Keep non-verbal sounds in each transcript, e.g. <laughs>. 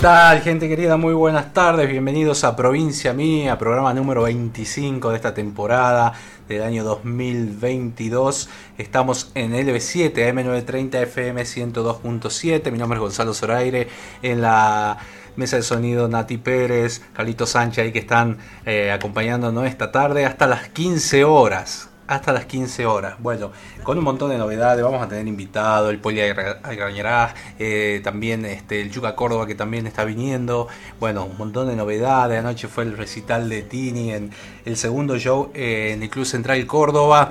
Tal, gente querida? Muy buenas tardes. Bienvenidos a Provincia Mía, programa número 25 de esta temporada del año 2022. Estamos en LB7, AM930, FM 102.7. Mi nombre es Gonzalo Zoraire. En la mesa de sonido Nati Pérez, Carlito Sánchez, ahí que están eh, acompañándonos esta tarde hasta las 15 horas hasta las 15 horas. Bueno, con un montón de novedades, vamos a tener invitado el Poli eh, también este, el Yuca Córdoba que también está viniendo. Bueno, un montón de novedades. Anoche fue el recital de Tini en el segundo show eh, en el Club Central Córdoba.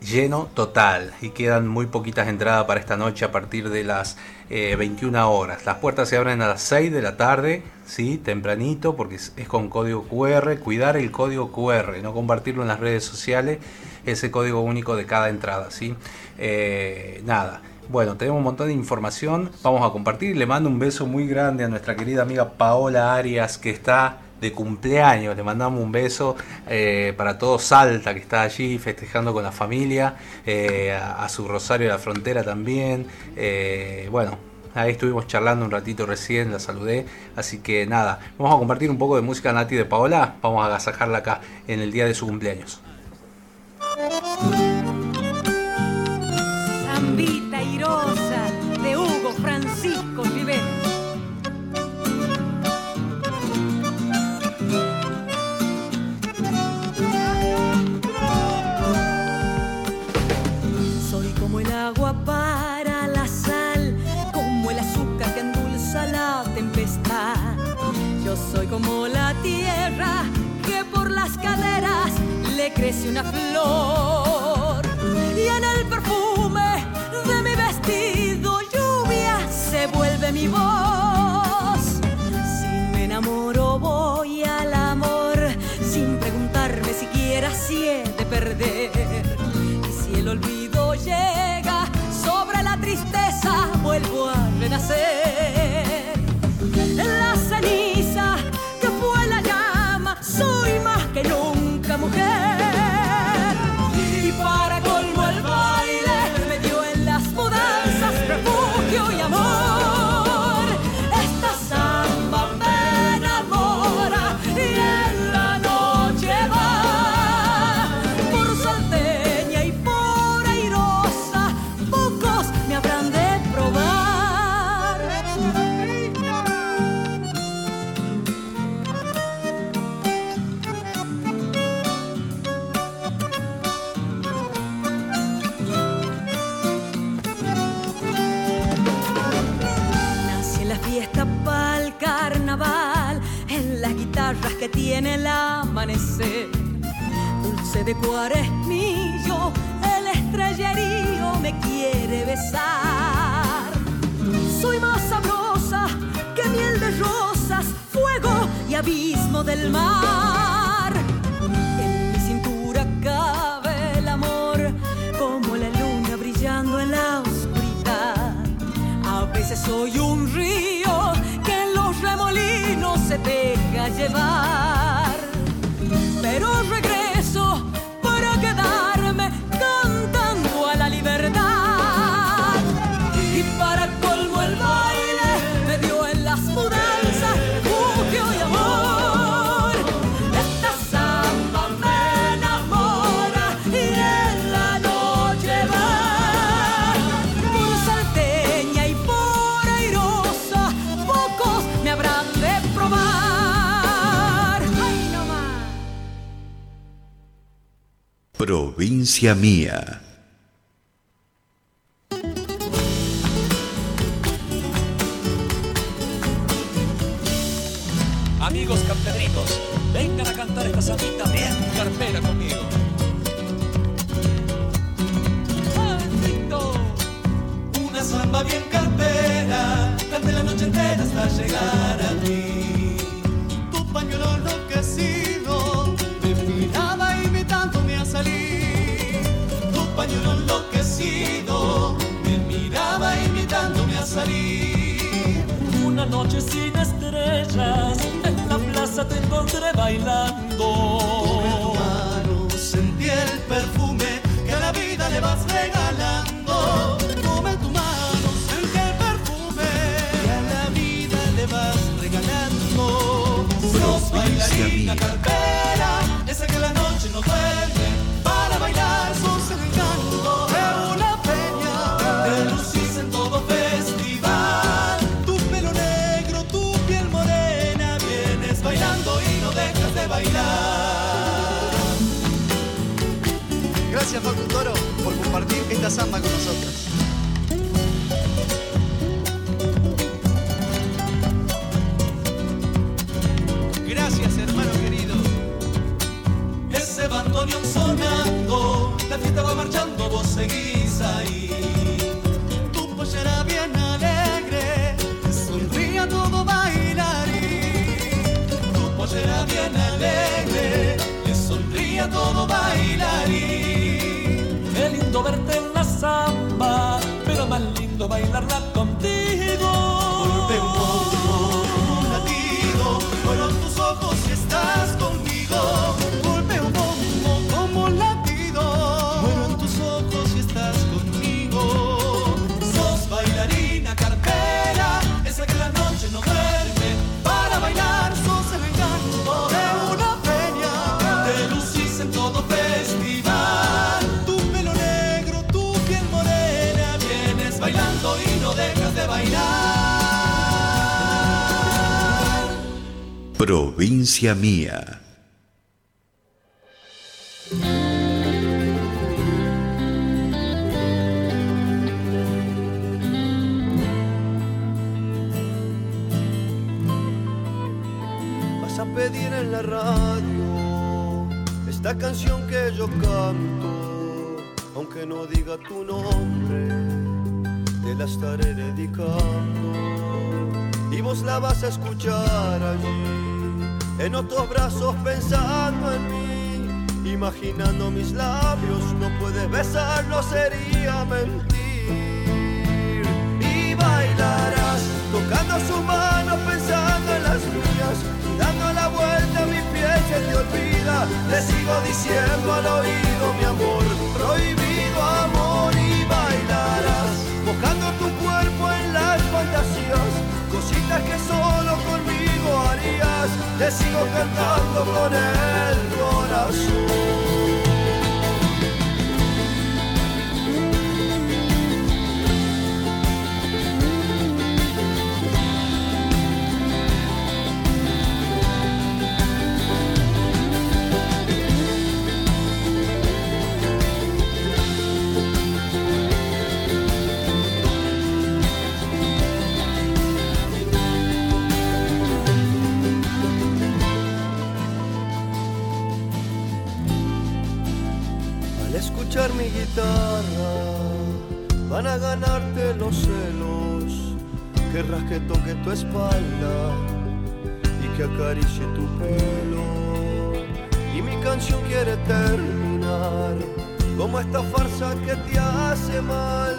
Lleno total y quedan muy poquitas entradas para esta noche a partir de las eh, 21 horas. Las puertas se abren a las 6 de la tarde, ¿sí? tempranito, porque es, es con código QR. Cuidar el código QR, no compartirlo en las redes sociales ese código único de cada entrada, ¿sí? Eh, nada. Bueno, tenemos un montón de información, vamos a compartir. Le mando un beso muy grande a nuestra querida amiga Paola Arias, que está de cumpleaños. Le mandamos un beso eh, para todo Salta, que está allí festejando con la familia, eh, a, su Rosario de la Frontera también. Bueno, ahí estuvimos charlando un ratito recién, la saludé. Así que nada, vamos a compartir un poco de música Nati de Paola. Vamos a agasajarla acá en el día de su cumpleaños. Zambita le crece una flor y en el perfume de mi vestido lluvia se vuelve mi voz. Si me enamoro voy al amor sin preguntarme siquiera si he de perder. Y si el olvido llega sobre la tristeza vuelvo a renacer. Que tiene el amanecer. Dulce de cuaresmillo, el estrellerío me quiere besar. Soy más sabrosa que miel de rosas, fuego y abismo del mar. En mi cintura cabe el amor, como la luna brillando en la oscuridad. A veces soy un río que en los remolinos se deja llevar. Provincia Mía. provincia mía. quiere terminar, como esta farsa que te hace mal,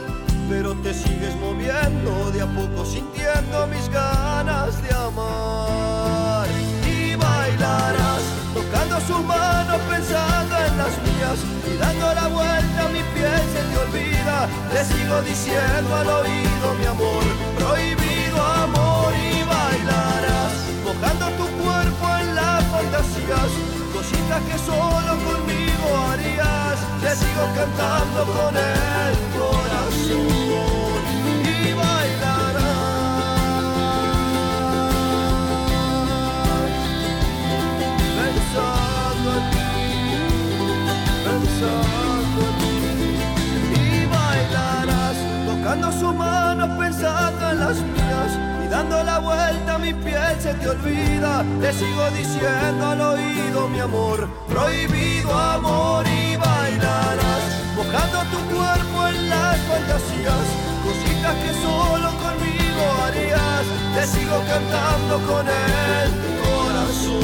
pero te sigues moviendo de a poco sintiendo mis ganas de amar. Y bailarás tocando sus manos pensando en las mías y dando la vuelta a mi piel se te olvida, le sigo diciendo al oído mi amor, prohibido amor. Y bailarás mojando tu cuerpo en las fantasías cositas que solo conmigo harías, te sigo cantando con el corazón y bailarás. Pensando en ti, pensando en ti. Y bailarás tocando su mano pensando en las mías. Dando la vuelta a mi piel se te olvida, te sigo diciendo al oído mi amor, prohibido amor y bailarás, mojando tu cuerpo en las fantasías, cositas que solo conmigo harías, te sigo cantando con el corazón.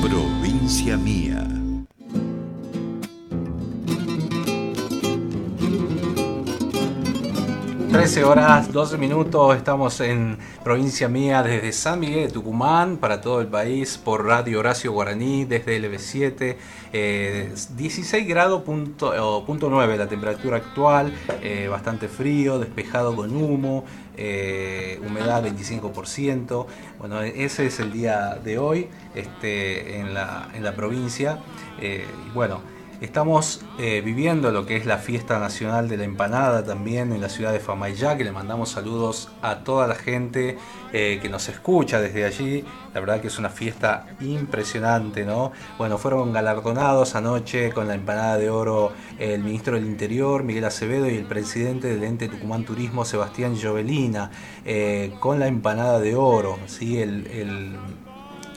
Provincia mía. 13 horas 12 minutos, estamos en provincia mía desde San Miguel de Tucumán para todo el país por Radio Horacio Guaraní desde LB7, eh, 16 grados punto, o punto 9 la temperatura actual, eh, bastante frío, despejado con humo, eh, humedad 25%, bueno ese es el día de hoy este, en, la, en la provincia, eh, bueno. Estamos eh, viviendo lo que es la fiesta nacional de la empanada también en la ciudad de Famayá, que le mandamos saludos a toda la gente eh, que nos escucha desde allí. La verdad que es una fiesta impresionante, ¿no? Bueno, fueron galardonados anoche con la empanada de oro el ministro del Interior, Miguel Acevedo, y el presidente del ente Tucumán Turismo, Sebastián Jovelina, eh, con la empanada de oro, ¿sí? el, el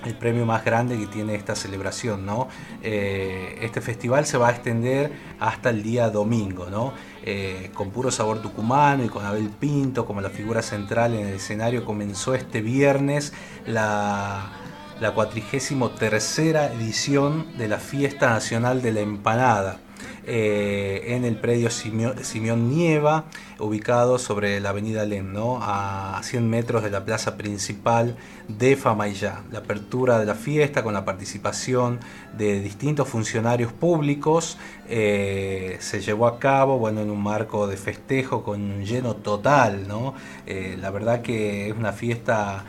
el premio más grande que tiene esta celebración, ¿no? Eh, este festival se va a extender hasta el día domingo, ¿no? Eh, con puro sabor tucumano y con Abel Pinto como la figura central en el escenario comenzó este viernes la, la 43 edición de la Fiesta Nacional de la Empanada. Eh, en el predio Simeón Nieva, ubicado sobre la avenida Lem, ¿no? a 100 metros de la plaza principal de Famayá. La apertura de la fiesta con la participación de distintos funcionarios públicos eh, se llevó a cabo bueno, en un marco de festejo con un lleno total. ¿no? Eh, la verdad que es una fiesta...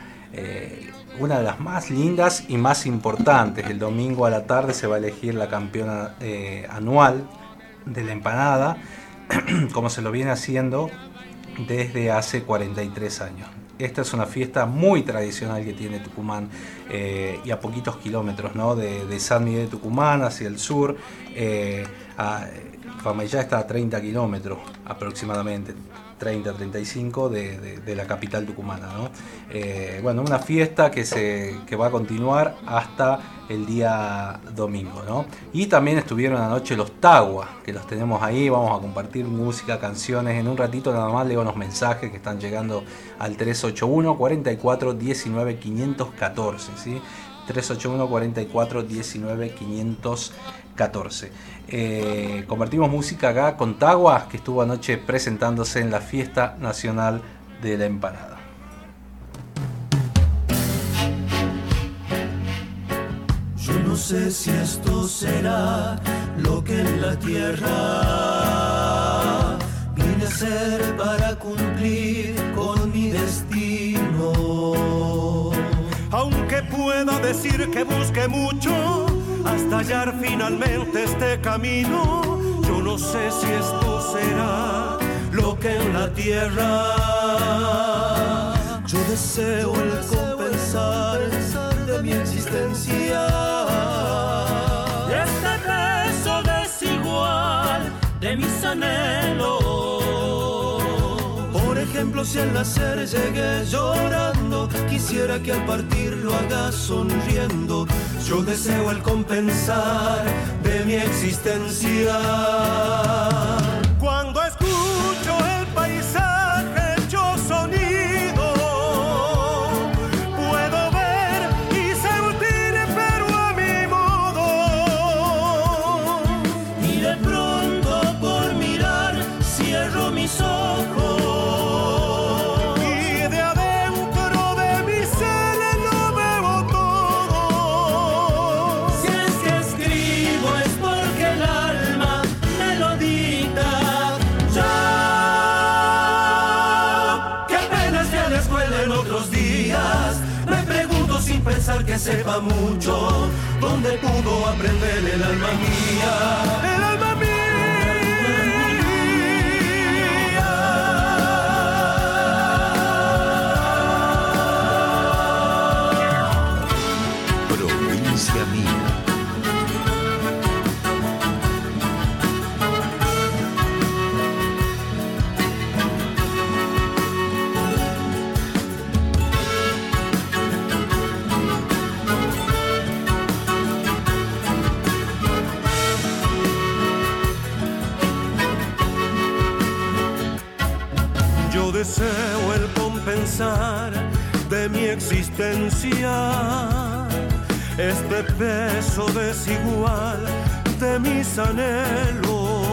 Una de las más lindas y más importantes. El domingo a la tarde se va a elegir la campeona anual de la empanada, <clears throat> como se lo viene haciendo desde hace 43 años. Esta es una fiesta muy tradicional que tiene Tucumán eh, y a poquitos kilómetros ¿no? de, San Miguel de Tucumán hacia el sur. Eh, Famayá está a 30 kilómetros aproximadamente. 30, 35 de, de, de, la capital tucumana. ¿no? Eh, bueno, una fiesta que, se, que va a continuar hasta el día domingo. ¿no? Y también estuvieron anoche los Taguas, que los tenemos ahí, vamos a compartir música, canciones. En un ratito nada más leo unos mensajes que están llegando al 381 44 19 514. ¿sí? 381 44 19 514. Eh, compartimos música acá con Taguas, que estuvo anoche presentándose en la Fiesta Nacional de la Empanada. Yo no sé si esto será lo que en la tierra vine a ser para decir que busque mucho hasta hallar finalmente este camino. Yo no sé si esto será lo que en la tierra yo deseo el compensar de mi existencia. Este beso desigual de mis anhelos. Si al nacer llegué llorando, quisiera que al partir lo haga sonriendo. Yo deseo el compensar de mi existencia. Sepa mucho, ¿dónde pudo aprender el alma mía? Deseo el compensar de mi existencia, este peso desigual de mis anhelos.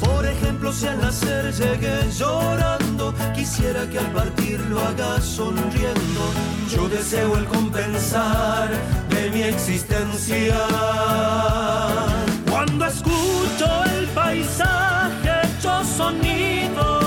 Por ejemplo, si al nacer llegué llorando, quisiera que al partir lo haga sonriendo. Yo deseo el compensar de mi existencia. Cuando escucho el paisaje hecho sonido,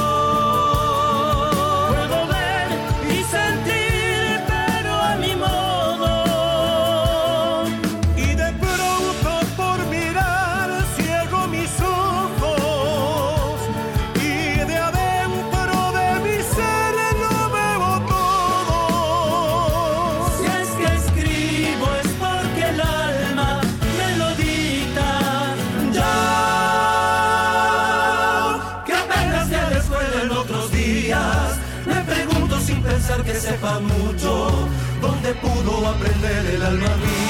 pudo aprender el alma mía?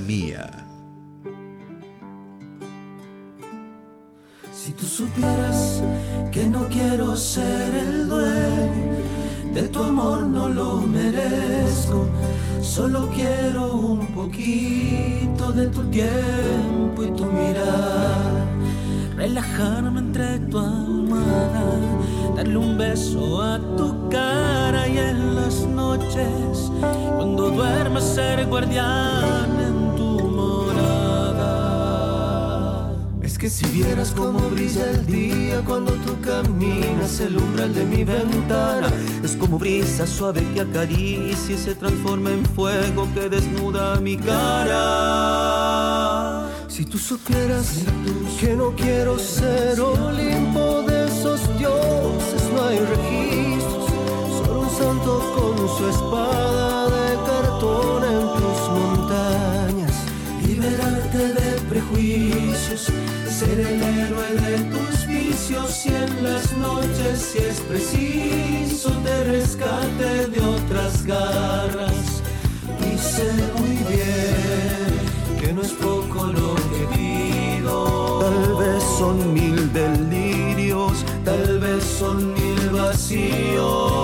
Mía. Si tú supieras que no quiero ser el dueño de tu amor, no lo merezco. Solo quiero un poquito de tu tiempo y tu mirar. Relajarme entre tu almohada, darle un beso a tu cara y en las noches, cuando duermes ser guardián que si vieras cómo brilla el día cuando tú caminas el umbral de mi ventana, Es como brisa suave que acaricia y se transforma en fuego que desnuda mi cara. Si tú supieras que no quiero ser Olimpo de esos dioses, no hay registros, solo un santo con su espada de cartón en tus montañas. Liberarte de prejuicios, ser el héroe de tus vicios y en las noches, si es preciso, te rescate de otras garras. Y sé muy bien que no es poco lo que pido. Tal vez son mil delirios, tal vez son mil vacíos.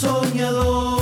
Soñador.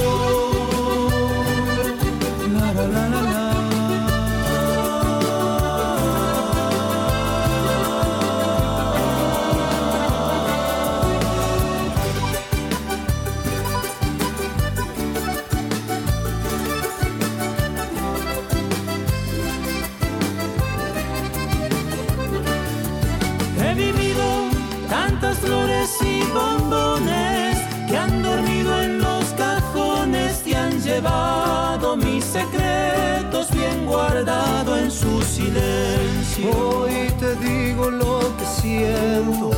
Guardado en su silencio. Hoy te digo lo que siento,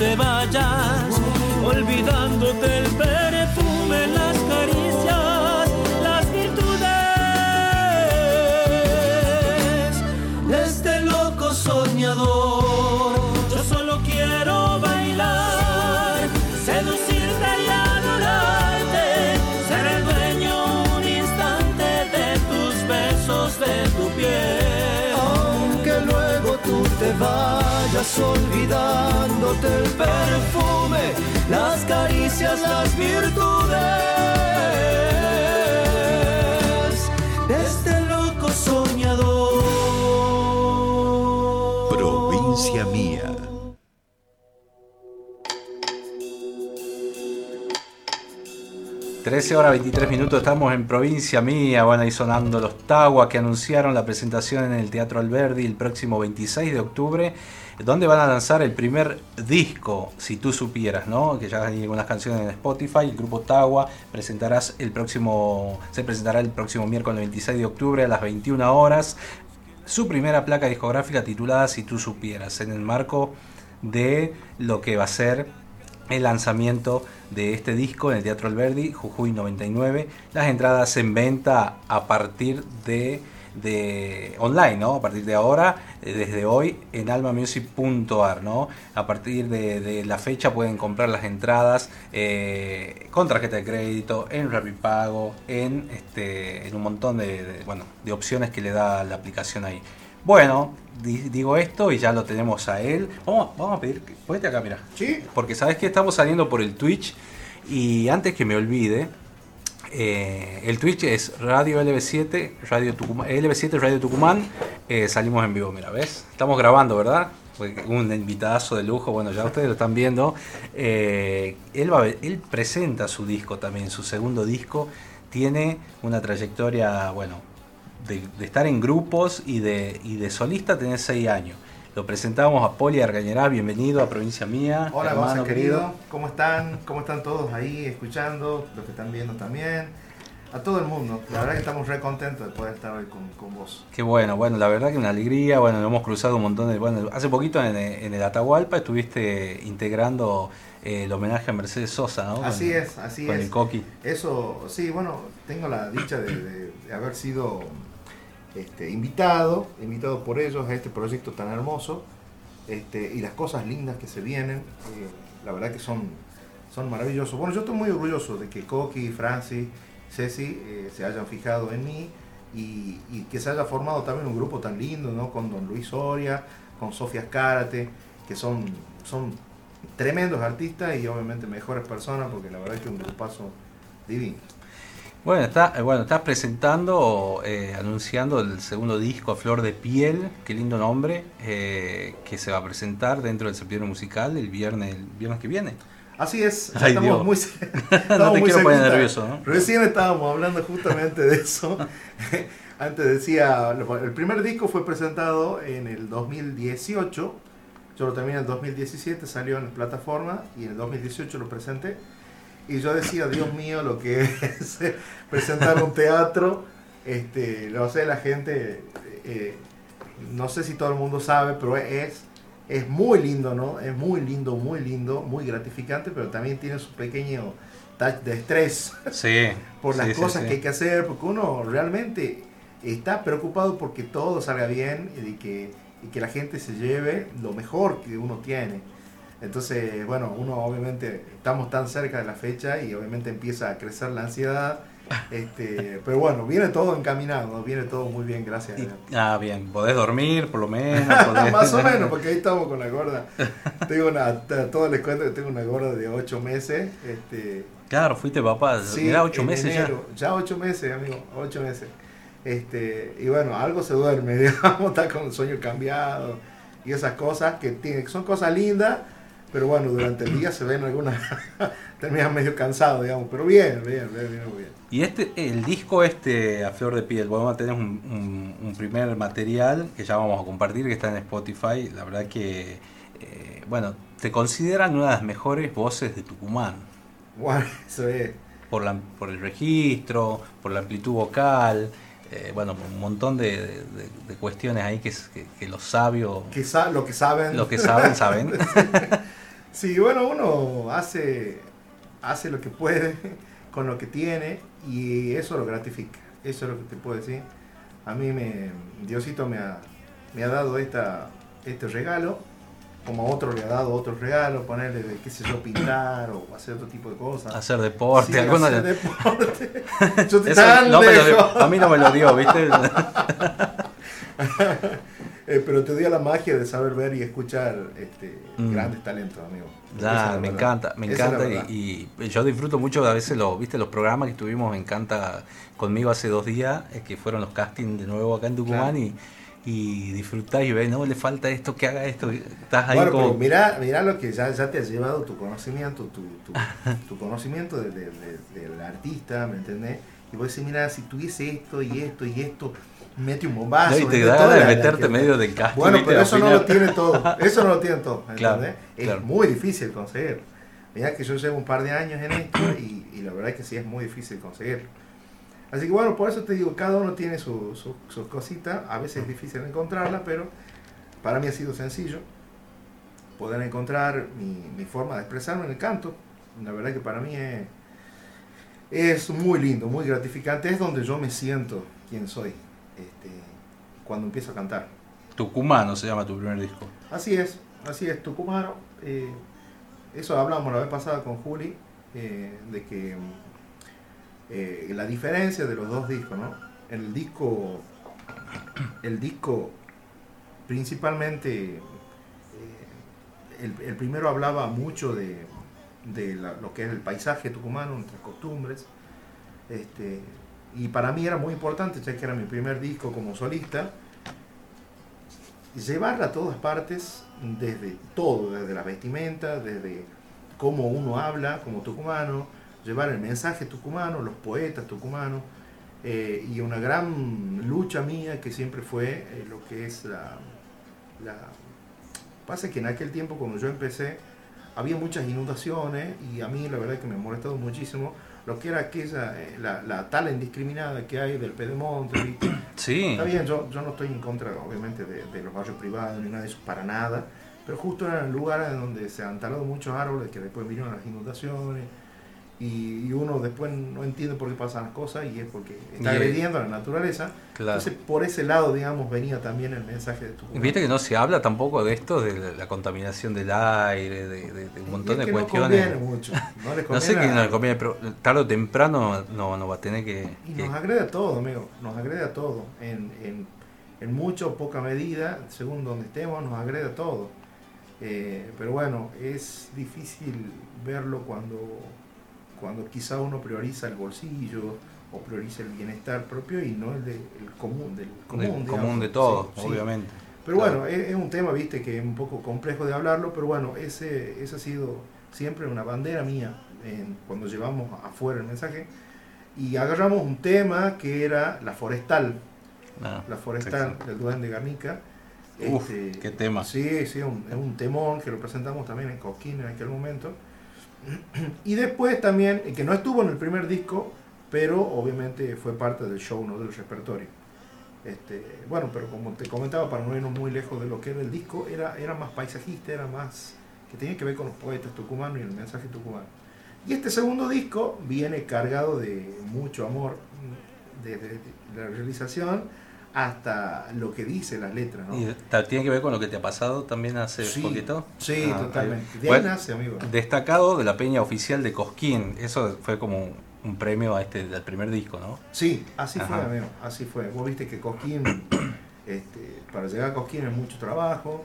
te vayas, olvidándote el perfume, vayas olvidándote el perfume, las caricias, las virtudes de este loco soñador. Provincia mía. Trece horas 23 minutos, estamos en provincia mía, bueno, ahí sonando los Taguas que anunciaron la presentación en el Teatro Alberdi el próximo 26 de octubre, donde van a lanzar el primer disco, si tú supieras, ¿no? Que ya hay algunas canciones en Spotify, el grupo Tagua presentarás el próximo, se presentará el próximo miércoles 26 de octubre a las 21 horas su primera placa discográfica titulada Si tú supieras, en el marco de lo que va a ser el lanzamiento de este disco en el Teatro Alberdi, Jujuy 99. Las entradas en venta a partir de, de online, ¿no? A partir de ahora, eh, desde hoy, en almamusic.ar, ¿no? A partir de, de la fecha pueden comprar las entradas eh, con tarjeta de crédito, en Rapipago, en, este, en un montón de, de, bueno, de opciones que le da la aplicación ahí. Bueno, di- digo esto y ya lo tenemos a él. Vamos, vamos a pedir, ponete acá, mira. Sí. Porque sabes que estamos saliendo por el Twitch y antes que me olvide, eh, el Twitch es Radio LB7, Radio Tucumán, LB7 Radio Tucumán. eh, salimos en vivo, mira, ¿ves? Estamos grabando, ¿verdad? Un invitadazo de lujo, bueno, ya ustedes lo están viendo. Eh, él, presenta su disco también, su segundo disco. Tiene una trayectoria, bueno, de, estar en grupos y de, y de solista tener 6 años. Lo presentamos a Poli Argañará, bienvenido a Provincia Mía. Hola, hermano querido. ¿Cómo están? ¿Cómo están todos ahí escuchando? Los que están viendo también. A todo el mundo. La verdad que estamos re contentos de poder estar hoy con, con vos. Qué bueno, bueno, la verdad que una alegría, bueno, hemos cruzado un montón de, bueno, hace poquito en, en el Atahualpa estuviste integrando eh, el homenaje a Mercedes Sosa, ¿no? Así Con- es, así con es. el Coqui. Eso, sí, bueno, tengo la dicha de, de- de haber sido este, invitado, invitado por ellos a este proyecto tan hermoso este, y las cosas lindas que se vienen, eh, la verdad que son, son maravillosos. Bueno, yo estoy muy orgulloso de que Coqui, Francis, Ceci eh, se hayan fijado en mí y, que se haya formado también un grupo tan lindo, ¿no? Con Don Luis Soria, con Sofía Cárate, que son, son tremendos artistas y obviamente mejores personas, porque la verdad que es un grupazo divino. Bueno, está, eh, bueno, estás presentando, eh, anunciando el segundo disco Flor de Piel, qué lindo nombre, eh, que se va a presentar dentro del septiembre musical el viernes, el viernes que viene. Así es, Ay, estamos Dios. muy, <laughs> No estamos te muy quiero poner nervioso, ¿no? Recién estábamos hablando justamente de eso. <laughs> Antes decía, el primer disco fue presentado en el 2018. Yo lo terminé en el 2017, salió en plataforma y en el 2018 lo presenté. Y yo decía, Dios mío, lo que es presentar un teatro. Este, no sé, la gente, eh, no sé si todo el mundo sabe, pero es, es muy lindo, ¿no? Es muy lindo, muy lindo, muy gratificante, pero también tiene su pequeño touch de estrés Sí. <laughs> por las sí, cosas sí. que hay que hacer, porque uno realmente está preocupado porque todo salga bien y que, y que la gente se lleve lo mejor que uno tiene. Entonces, bueno, uno obviamente estamos tan cerca de la fecha y obviamente empieza a crecer la ansiedad. <laughs> Este, pero bueno, viene todo encaminado, viene todo muy bien, gracias. Y- ah, bien, podés dormir por lo <laughs> menos. podés- Más o menos, porque ahí estamos con la gorda. <laughs> Tengo una, todos les cuento que tengo una gorda de 8 meses. Este, Claro, fuiste papá, Sí, mirá, ocho en meses enero. Ya ocho meses, amigo, ocho meses. Este, y bueno, algo se duerme, digamos, está con el sueño cambiado y esas cosas que tiene, son cosas lindas, pero bueno, durante el día se ven algunas, <laughs> terminan medio cansados, digamos, pero bien, bien, bien, bien, bien. Y este, el disco este a flor de piel, vamos a tener un, un- un primer material que ya vamos a compartir, que está en Spotify. La verdad que, eh, bueno, te consideran una de las mejores voces de Tucumán. Bueno, <laughs> eso es. Por, la, por el registro, por la amplitud vocal, eh, bueno, un montón de, de- de cuestiones ahí que, que- que los sabios, Que sa- lo que saben. los que saben, saben. <laughs> Sí, bueno, uno hace, hace lo que puede <laughs> con lo que tiene y eso lo gratifica. Eso es lo que te puedo decir. A mí me, Diosito me ha, me ha dado esta, este regalo, como a otro le ha dado otro regalo, ponerle, de, qué sé yo, pintar o hacer otro tipo de cosas. Hacer deporte, Sí, alguna- hacer deporte. <laughs> Yo estoy Eso tan no me lo lejos. a mí no me lo dio, ¿viste? <laughs> Eh, pero te dio la magia de saber ver y escuchar este, Mm. grandes talentos, amigo. Ya, me encanta, me Esa encanta y, y yo disfruto mucho a veces los, viste, los programas que tuvimos, me encanta conmigo hace dos días, eh, que fueron los castings de nuevo acá en Tucumán Claro. y, y disfrutás y ves, no, le falta esto, que haga esto, estás ahí Bueno, como... mirá, mirá lo que ya, ya te ha llevado tu conocimiento, tu, tu, <laughs> tu conocimiento de- de- de- del artista, ¿me entendés? Y vos decís, mira, si tuviese esto y esto y esto, mete un bombazo. Y te da de meterte medio del casting. Bueno, pero <laughs> eso no lo tiene todo, eso no lo tiene todo, ¿me Claro? Es claro. muy difícil conseguir. Mirá que yo llevo un par de años en esto y, y la verdad es que sí es muy difícil conseguirlo. Así que bueno, por eso te digo, cada uno tiene su, su, sus cositas, a veces es difícil encontrarla, pero para mí ha sido sencillo poder encontrar mi, mi forma de expresarme en el canto. La verdad que para mí es, es muy lindo, muy gratificante, es donde yo me siento quien soy este, cuando empiezo a cantar. Tucumano se llama tu primer disco. Así es, así es, tucumano. eh, eso hablamos la vez pasada con Juli, eh, de que eh, la diferencia de los dos discos, ¿no? El disco, el disco principalmente, el, el primero hablaba mucho de, de la- lo que es el paisaje tucumano, nuestras costumbres, este, y para mí era muy importante, ya que era mi primer disco como solista, llevarla a todas partes, desde todo, desde la vestimenta, desde cómo uno habla como tucumano, llevar el mensaje tucumano, los poetas tucumanos, eh, y una gran lucha mía que siempre fue eh, lo que es la, la... Pasa que en aquel tiempo cuando yo empecé había muchas inundaciones y a mí la verdad que me ha molestado muchísimo lo que era aquella, eh, la, la tala indiscriminada que hay del Pedemonte, ¿viste? <coughs> Sí. Está bien, yo, yo no estoy en contra, obviamente, de, de los barrios privados ni nada de eso, para nada. Pero justo eran lugares donde se han talado muchos árboles que después vinieron las inundaciones. Y, y uno después no entiende por qué pasan las cosas y es porque está agrediendo a la naturaleza. Claro. Entonces, por ese lado, digamos, venía también el mensaje de tu Y Viste que no se habla tampoco de esto, de la- contaminación del aire, de, de- de un montón de cuestiones. No conviene mucho. No, les <laughs> No sé a- no le conviene, pero tarde o temprano no, no va a tener que... Y que- nos agrede a todo, amigo, nos agrede a todo. En, en, en mucha o poca medida, según donde estemos, nos agrede a todo. Eh, pero bueno, es difícil verlo cuando, cuando quizá uno prioriza el bolsillo o prioriza el bienestar propio y no el, de, el común, del común, digamos. común de todo, Sí, sí. obviamente. Pero Claro. bueno, es, es un tema, viste, que es un poco complejo de hablarlo, pero bueno, ese, ese ha sido siempre una bandera mía en- cuando llevamos afuera el mensaje. Y agarramos un tema que era la forestal, Ah, la forestal sí, del Duende de Garnica. Uf, Este, qué tema. Sí, sí, un- es un temón que lo presentamos también en Cosquín en aquel momento. <clears throat> Y después también, eh, que no estuvo en el primer disco, pero obviamente fue parte del show, no del repertorio. Este, bueno, pero como te comentaba, para no irnos muy lejos de lo que era el disco, era, era más paisajista, era más que tenía que ver con los poetas tucumanos y el mensaje tucumano. Y este segundo disco viene cargado de mucho amor, mm, desde la realización hasta lo que dice las letras. ¿no? ¿Y ta- tiene que ver con lo que te ha pasado también hace Sí, poquito? sí, Ah, totalmente. De ahí Bueno, nace, amigo. Destacado de la peña oficial de Cosquín. Eso fue como un, premio a este del primer disco, ¿no? Sí, así Ajá. fue, amigo, así fue. Vos viste que Cosquín, <coughs> este, para llegar a Cosquín es mucho trabajo,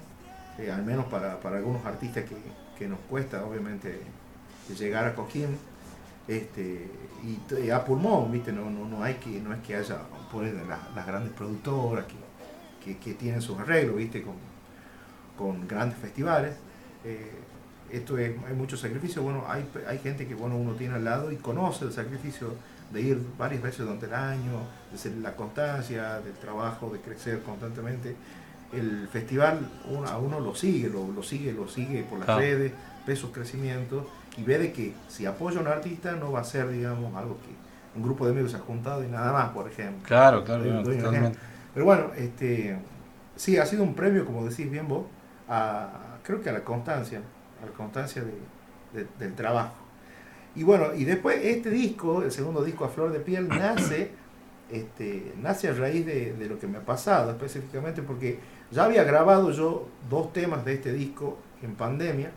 eh, al menos para, para algunos artistas que, que nos cuesta, obviamente, llegar a Cosquín. Este, y, a pulmón, viste, no, no, no hay que, no es que haya por ahí las, las grandes productoras que, que, que tienen sus arreglos, viste, con, con grandes festivales. Eh, esto es, hay mucho sacrificio, bueno, hay, hay gente que bueno uno tiene al lado y conoce el sacrificio de ir varias veces durante el año, de ser la constancia, del trabajo, de crecer constantemente. El festival uno- a uno lo sigue, lo, lo sigue, lo sigue por las Claro. redes, ve sus crecimientos y ve de que si apoya a un artista no va a ser, digamos, algo que un grupo de amigos se ha juntado y nada más, por ejemplo. Claro, claro, no, ejemplo. Pero bueno, este, sí, ha sido un premio, como decís bien vos, a, creo que a la constancia, a la constancia de- de- del trabajo. Y bueno, y después este disco, el segundo disco a Flor de Piel, <coughs> nace, este, nace a raíz de, de lo que me ha pasado específicamente, porque ya había grabado yo dos temas de este disco en pandemia,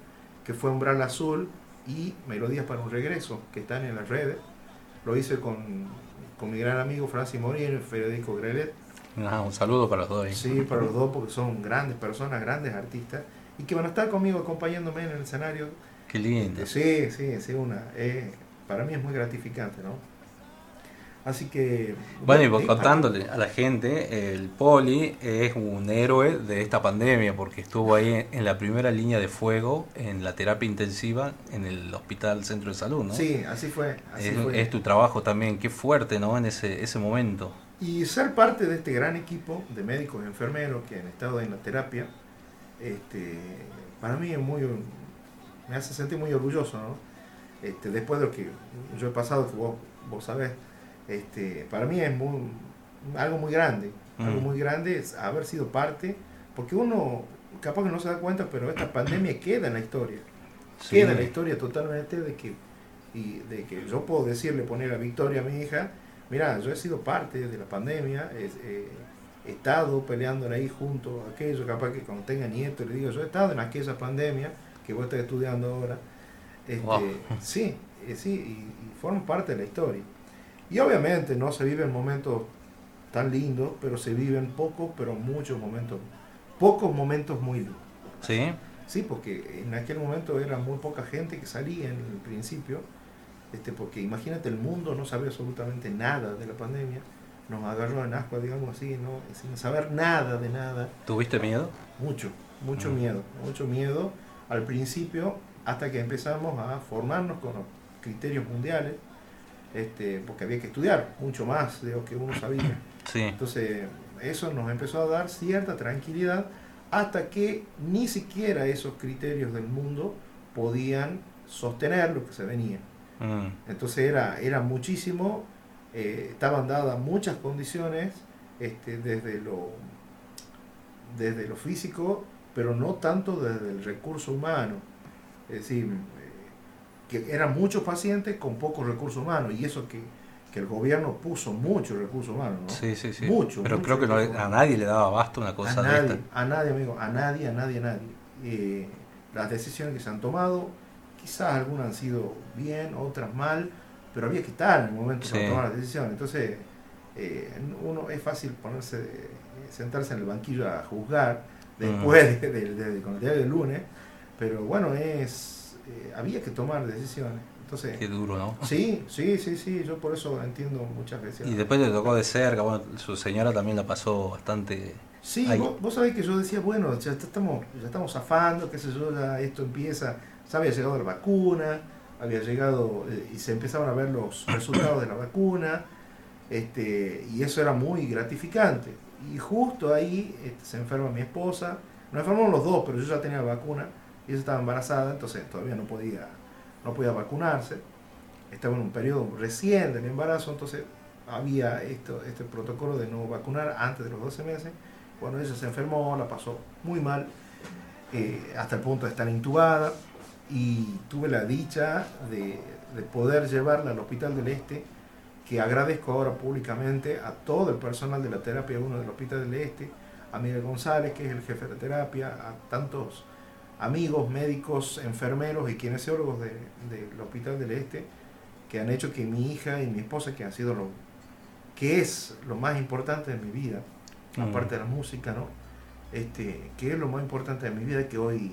que fue Umbral Azul y Melodías para un Regreso, que están en las redes. Lo hice con, con mi gran amigo Francis y Federico Grelet. Ah, un saludo para los dos. Sí, para los dos, porque son grandes personas, grandes artistas, y que van a estar conmigo acompañándome en el escenario. Qué lindo. Sí, sí, sí, una. eh, para mí es muy gratificante, ¿no? Así que. Bueno, y sí, contándole a la gente, el Poli es un héroe de esta pandemia porque estuvo ahí en la primera línea de fuego en la terapia intensiva en el Hospital Centro de Salud, ¿no? Sí, así fue. Así es, fue. es tu trabajo también, qué fuerte, ¿no? En ese, ese momento. Y ser parte de este gran equipo de médicos y enfermeros que han estado en la terapia, este, para mí es muy, me hace sentir muy orgulloso, ¿no? Este, después de lo que yo he pasado, que vos, vos sabés, este, para mí es muy, algo muy grande, algo Mm. muy grande es haber sido parte, porque uno capaz que no se da cuenta, pero esta <coughs> pandemia queda en la historia, Sí. queda en la historia totalmente de que, y de que yo puedo decirle, poner a Victoria, a mi hija, mira, yo he sido parte de la pandemia, es- eh, he estado peleando ahí junto a aquello, capaz que cuando tenga nieto le digo, yo he estado en aquella pandemia que vos estás estudiando ahora. Este, Wow. Sí, eh, sí, y, y parte de la historia. Y obviamente no se viven momentos tan lindos, pero se viven pocos, pero muchos momentos, pocos momentos muy lindos. ¿Sí? Sí, porque en aquel momento era muy poca gente que salía en el principio, este, porque imagínate, el mundo no sabía absolutamente nada de la pandemia, nos agarró en ascua, digamos así, ¿no? sin saber nada de nada, ¿Tuviste miedo? mucho, mucho Mm. miedo, mucho miedo al principio, hasta que empezamos a formarnos con los criterios mundiales, este, porque había que estudiar mucho más de lo que uno sabía. <coughs> Sí. Entonces, eso nos empezó a dar cierta tranquilidad hasta que ni siquiera esos criterios del mundo podían sostener lo que se venía. Mm. Entonces era, era muchísimo, eh, estaban dadas muchas condiciones este, desde, lo, desde lo físico, pero no tanto desde el recurso humano. Es decir, que eran muchos pacientes con pocos recursos humanos y eso que, que el gobierno puso mucho recurso humano, ¿no? Sí, sí, sí. Mucho, Pero mucho creo que no a nadie le daba abasto una cosa a de nadie, esta. a nadie, amigo, a nadie, a nadie, a nadie. Eh, las decisiones que se han tomado, quizás algunas han sido bien, otras mal, pero había que estar en el momento Sí. para tomar las decisiones. Entonces, eh, uno es fácil ponerse, sentarse en el banquillo a juzgar después de, de- de- con el día del lunes, pero bueno, es eh, había que tomar decisiones. Entonces, Qué duro, ¿no? <laughs> sí, sí, sí, sí, yo por eso entiendo muchas veces. Y después le tocó de cerca, bueno, su señora también la pasó bastante... Sí, vos, vos sabés que yo decía, bueno, ya estamos, ya estamos zafando, qué sé yo, ya esto empieza, ya había llegado la vacuna, había llegado eh, y se empezaban a ver los <coughs> resultados de la vacuna, este, y eso era muy gratificante. Y justo ahí este, se enferma mi esposa, nos enfermamos los dos, pero yo ya tenía la vacuna, y ella estaba embarazada, entonces todavía no podía, no podía vacunarse, estaba en un periodo recién del embarazo, entonces había esto, este protocolo de no vacunar antes de los 12 meses. Bueno, ella se enfermó, la pasó muy mal, eh, hasta el punto de estar intubada, y tuve la dicha de, de poder llevarla al Hospital del Este, que agradezco ahora públicamente a todo el personal de la terapia 1 del Hospital del Este, a Miguel González, que es el jefe de terapia, a tantos amigos, médicos, enfermeros y kinesiólogos de- del Hospital del Este, que han hecho que mi hija y mi esposa, que han sido lo que es lo más importante de mi vida, Mm. aparte de la música, ¿no? Este, que es lo más importante de mi vida que hoy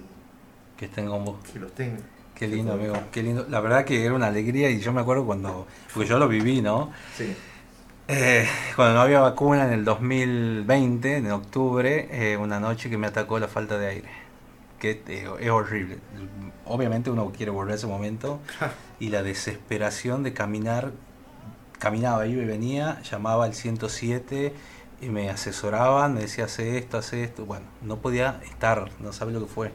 Que estén con vos. que los tenga. Qué lindo, amigo. Qué lindo. La verdad que era una alegría y yo me acuerdo cuando... Porque yo lo viví, ¿no? Sí. Eh, cuando no había vacuna en el 2020, en octubre, eh, una noche que me atacó la falta de aire. Que eh, es horrible. Obviamente uno quiere volver a ese momento y la desesperación de caminar. Caminaba, iba y venía, llamaba al 107 y me asesoraban, me decía hace esto, hace esto. Bueno, no podía estar, no sabe lo que fue.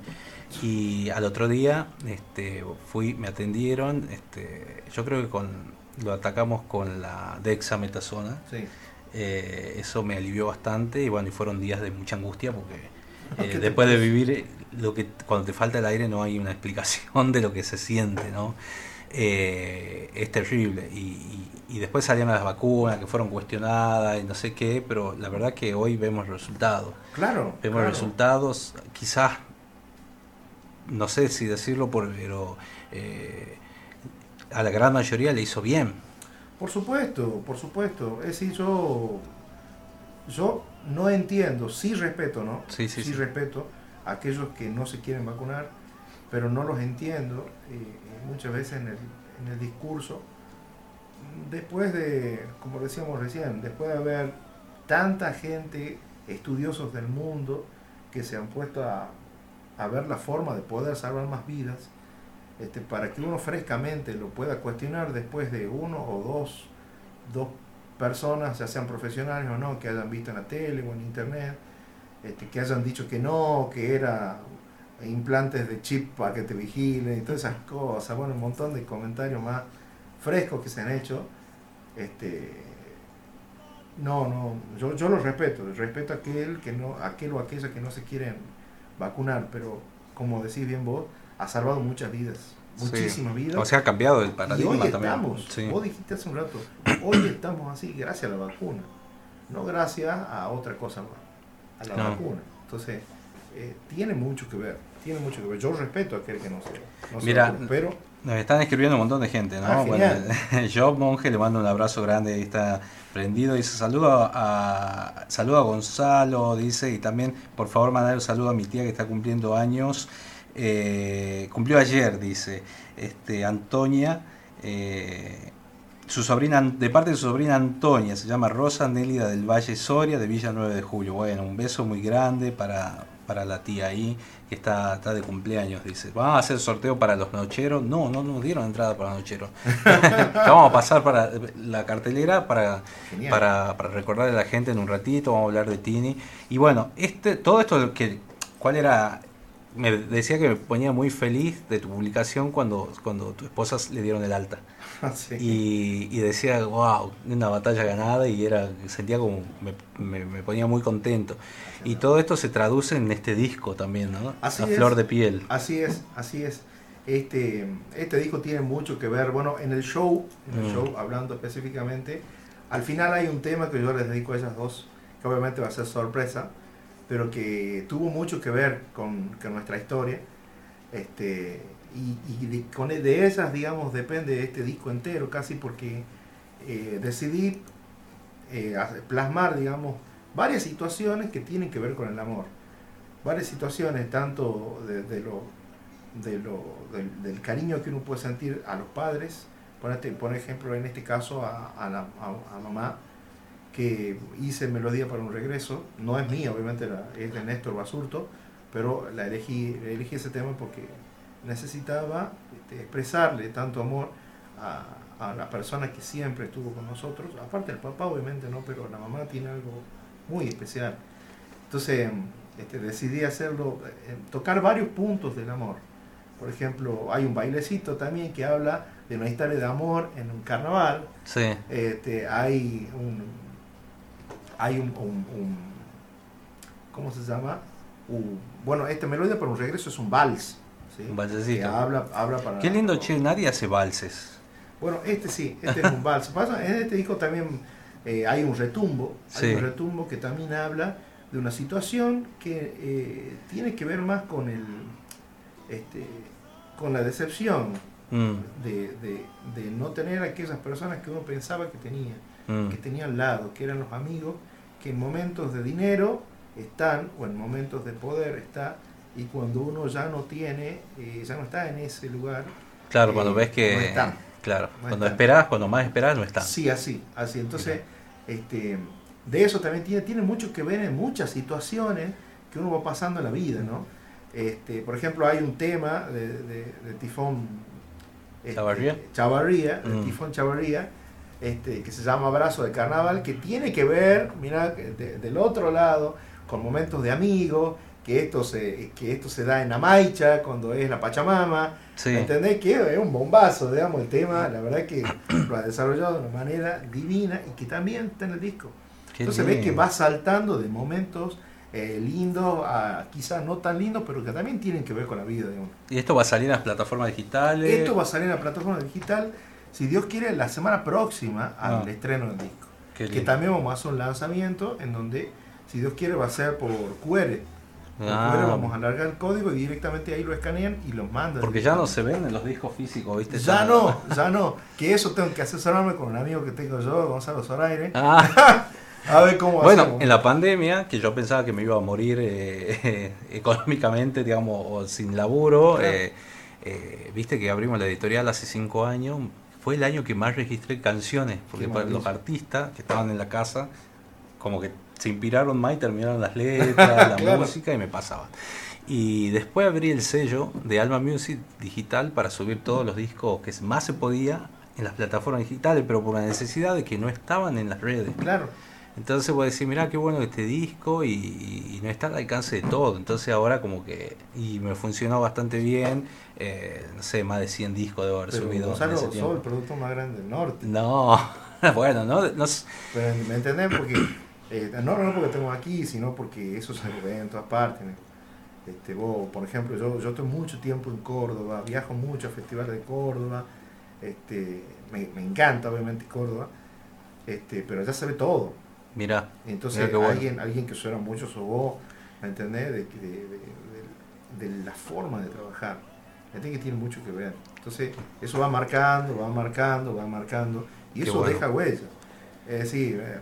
Y al otro día este, fui, me atendieron, este, yo creo que con lo atacamos con la dexametasona. Sí. Eh, eso me alivió bastante y bueno, y fueron días de mucha angustia porque eh, ¿Qué te después de vivir eh, lo que cuando te falta el aire no hay una explicación de lo que se siente, ¿no? Eh, es terrible y, y- y después salieron las vacunas que fueron cuestionadas y no sé qué, pero la verdad que hoy vemos resultados. Claro. Vemos claro. resultados, quizás, no sé si decirlo, por- pero eh, a la gran mayoría le hizo bien. Por supuesto, por supuesto. Es decir, yo, yo no entiendo, sí respeto, ¿no? Sí, sí, sí. respeto a aquellos que no se quieren vacunar, pero no los entiendo eh, eh, muchas veces en el, en el discurso. Después de, como decíamos recién, después de haber tanta gente, estudiosos del mundo, que se han puesto a, a ver la forma de poder salvar más vidas, este, para que uno frescamente lo pueda cuestionar después de uno o dos, dos personas, ya sean profesionales o no, que hayan visto en la tele o en internet, este, que hayan dicho que no, que era implantes de chip para que te vigilen y todas esas cosas, bueno, un montón de comentarios más frescos que se han hecho. Este, no, no, yo, yo lo respeto, respeto a aquel, que no, aquel o aquella que no se quieren vacunar, pero como decís bien vos, ha salvado muchas vidas, muchísimas vidas. O sea, ha cambiado el Y paradigma hoy también. estamos, Sí. vos dijiste hace un rato, hoy estamos así gracias a la vacuna, no gracias a otra cosa más, a la No. vacuna. Entonces, eh, tiene mucho que ver, tiene mucho que ver. Yo respeto a aquel que no se, no Mira, pero Nos están escribiendo un montón de gente, ¿no? Ah, bueno. Job <laughs> Monge le mando un abrazo grande, ahí está prendido. Dice saludo a, saludo a Gonzalo, dice, y también por favor mandar un saludo a mi tía que está cumpliendo años. Eh, cumplió ayer, dice, este, Antonia, eh, su sobrina, de parte de su sobrina Antonia, se llama Rosa Nélida del Valle Soria, de Villa 9 de Julio. Bueno, un beso muy grande para, para la tía ahí, que está, está de cumpleaños, dice. ¿Vamos a hacer sorteo para los nocheros? No, no nos dieron entrada para los nocheros. <laughs> vamos a pasar para la cartelera para, para, para recordarle a la gente en un ratito, vamos a hablar de Tini. Y bueno, este, todo esto que, ¿cuál era? Me decía que me ponía muy feliz de tu publicación cuando, cuando tu esposa le dieron el alta. <laughs> sí. Y, y decía, wow, una batalla ganada y era sentía como, me, me- me ponía muy contento. Y todo esto se traduce en este disco también, ¿no? Así a es. flor de piel. Así es, así es. Este, este disco tiene mucho que ver, bueno, en el show, en el Mm. show, hablando específicamente, al final hay un tema que yo les dedico a ellas dos, que obviamente va a ser sorpresa, pero que tuvo mucho que ver con, con nuestra historia. Este, y y de, con, de esas, digamos, depende este disco entero, casi porque eh, decidí eh, plasmar, digamos, varias situaciones que tienen que ver con el amor. Varias situaciones, tanto de, de lo, de lo, del, del cariño que uno puede sentir a los padres, ponete, por ejemplo, en este caso a, a, la, a- a mamá, que hice Melodía para un regreso, no es mía, obviamente la- es de Néstor Basurto, pero la elegí, elegí ese tema porque necesitaba este, expresarle tanto amor a, a la persona que siempre estuvo con nosotros, aparte del papá obviamente no, pero la mamá tiene algo muy especial. Entonces este, decidí hacerlo, eh, tocar varios puntos del amor. Por ejemplo, hay un bailecito también que habla de una historia de amor en un carnaval. Sí. Este, hay un, hay un, un- un- ¿cómo se llama? Un- bueno, esta melodía para un regreso es un vals. ¿sí? Un valsecito. Que habla, habla para... Qué lindo, che, nadie hace valses. Bueno, este sí, este es un vals. <laughs> Pasa, en este disco también eh, hay un retumbo, Sí. hay un retumbo que también habla de una situación que eh, tiene que ver más con el, este, con la decepción Mm, de, de- de no tener aquellas personas que uno pensaba que tenía, mm. que tenía al lado, que eran los amigos, que en momentos de dinero están o en momentos de poder está y cuando uno ya no tiene, eh, ya no está en ese lugar. Claro, eh, cuando ves que... no están. Claro, No cuando esperás, cuando más esperás, no están. Sí, así, así. Entonces, este, de eso también tiene, tiene mucho que ver en muchas situaciones que uno va pasando en la vida, ¿no? Este, por ejemplo, hay un tema de, de- de Tifón este, ¿Chavarría? Chavarría, de Mm. Tifón Chavarría, este, que se llama Abrazo de Carnaval, que tiene que ver, mira, de- del otro lado, con momentos de amigos, que esto se, que esto se da en Amaicha, cuando es la Pachamama, Sí. ¿Entendés? Que es un bombazo, digamos, el tema, la verdad que lo ha desarrollado de una manera divina y que también está en el disco. Qué Entonces ves que va saltando de momentos eh, lindos a quizás no tan lindos, pero que también tienen que ver con la vida de uno. Y esto va a salir en las plataformas digitales. Esto va a salir en la plataforma digital, si Dios quiere, la semana próxima al Ah. estreno del disco. Que también vamos a hacer un lanzamiento en donde, si Dios quiere, va a ser por QR. Ah, QR vamos a alargar el código y directamente ahí lo escanean y lo mandan. Porque ya no se ven en los discos físicos, ¿viste? Ya no, <laughs> ya no. Que eso tengo que asesorarme con un amigo que tengo yo, Gonzalo Zoraire. Ah, <laughs> A ver cómo Bueno, hacemos. en la pandemia, que yo pensaba que me iba a morir eh, <laughs> económicamente, digamos, o sin laburo, Claro. eh, eh, viste que abrimos la editorial hace cinco años, fue el año que más registré canciones, porque para los artistas que estaban en la casa, como que se inspiraron más y terminaron las letras, la <laughs> Claro. música y me pasaban. Y después abrí el sello de Alma Music digital para subir todos los discos que más se podía en las plataformas digitales, pero por la necesidad de que no estaban en las redes. Claro. Entonces vos decís, mirá qué bueno este disco y, y no está al alcance de todo. Entonces ahora como que... Y me funcionó bastante bien. eh, no sé, más de 100 discos debo haber Pero subido Gonzalo, sos tiempo. el producto más grande del norte. No, <laughs> bueno, no, no Pero, ¿Me entendés? Porque, <coughs> eh, no, no porque estamos aquí, sino porque eso se ve en todas partes. Este, vos, por ejemplo, yo, yo estoy mucho tiempo en Córdoba, viajo mucho a festivales de Córdoba, este, me, me encanta obviamente Córdoba, este, pero ya sabe todo. Mirá, Entonces, qué bueno. alguien, alguien que suena mucho sos vos, ¿me entendés? De, de, de- de- la forma de trabajar. Gente que tiene mucho que ver. Entonces, eso va marcando, va marcando, va marcando, y Qué eso bueno. deja huella. Es decir, eh,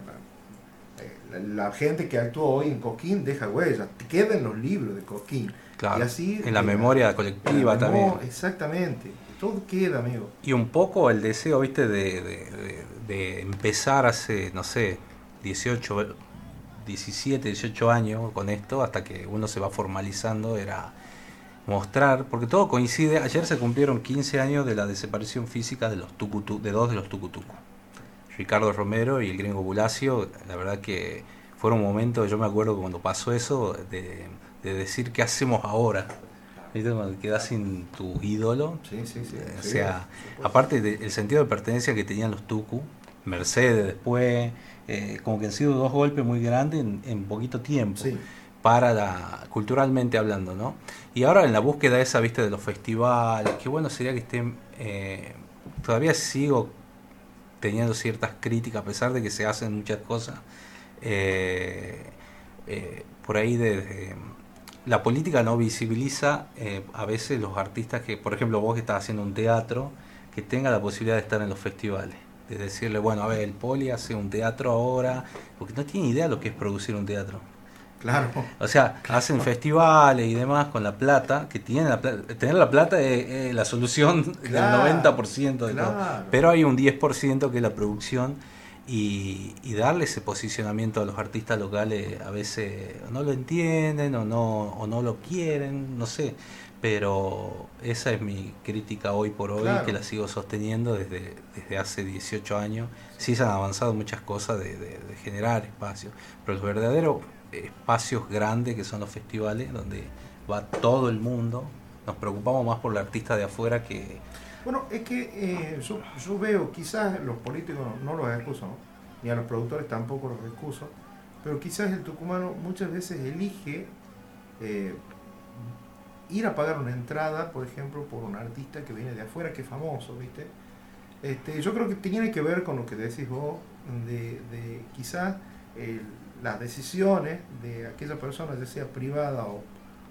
eh, la, la gente que actúa hoy en Coquín deja huella, queda en los libros de Coquín. Claro, y así, en la eh, memoria colectiva la también. memo- Exactamente, todo queda, amigo. Y un poco el deseo, viste, de, de- de- de empezar hace, no sé, 18, 17, 18 años con esto, hasta que uno se va formalizando, era mostrar, porque todo coincide, ayer se cumplieron 15 años de la desaparición física de los tucutu, de dos de los tucutucu. Ricardo Romero y el gringo Bulacio, la verdad que fueron momentos, yo me acuerdo que cuando pasó eso, de, de decir qué hacemos ahora. Cuando quedas sin tu ídolo, Sí, sí, sí. o sea, aparte del sentido de pertenencia que tenían los Tucu, Mercedes después, eh, como que han sido dos golpes muy grandes en, en poquito tiempo, Sí. para la, culturalmente hablando, ¿no? Y ahora en la búsqueda esa, viste, de los festivales, qué bueno sería que estén, eh, todavía sigo teniendo ciertas críticas, a pesar de que se hacen muchas cosas, eh, eh, por ahí de, de- la política no visibiliza eh, a veces los artistas que, por ejemplo, vos que estás haciendo un teatro, que tenga la posibilidad de estar en los festivales. De decirle, bueno, a ver, el Poli hace un teatro ahora, porque no tiene idea lo que es producir un teatro. Claro. O sea, hacen festivales y demás con la plata, que tienen la plata. Tener la plata es, es la solución Claro, del 90% de todo. Pero hay un 10% que es la producción y, y darle ese posicionamiento a los artistas locales a veces no lo entienden o no, o no lo quieren, no sé. Pero esa es mi crítica hoy por hoy, Claro. que la sigo sosteniendo desde, desde hace 18 años. Sí se han avanzado muchas cosas de, de- de generar espacios, pero los verdaderos espacios grandes que son los festivales, donde va todo el mundo, nos preocupamos más por el artista de afuera que... Bueno, es que eh, yo, yo veo, quizás los políticos no los excuso, ¿no? ni a los productores tampoco los excuso, pero quizás el tucumano muchas veces elige eh, ir a pagar una entrada, por ejemplo, por un artista que viene de afuera, que es famoso, ¿viste? Este, yo creo que tiene que ver con lo que decís vos, de, de quizás las decisiones de aquella persona, ya sea privada o,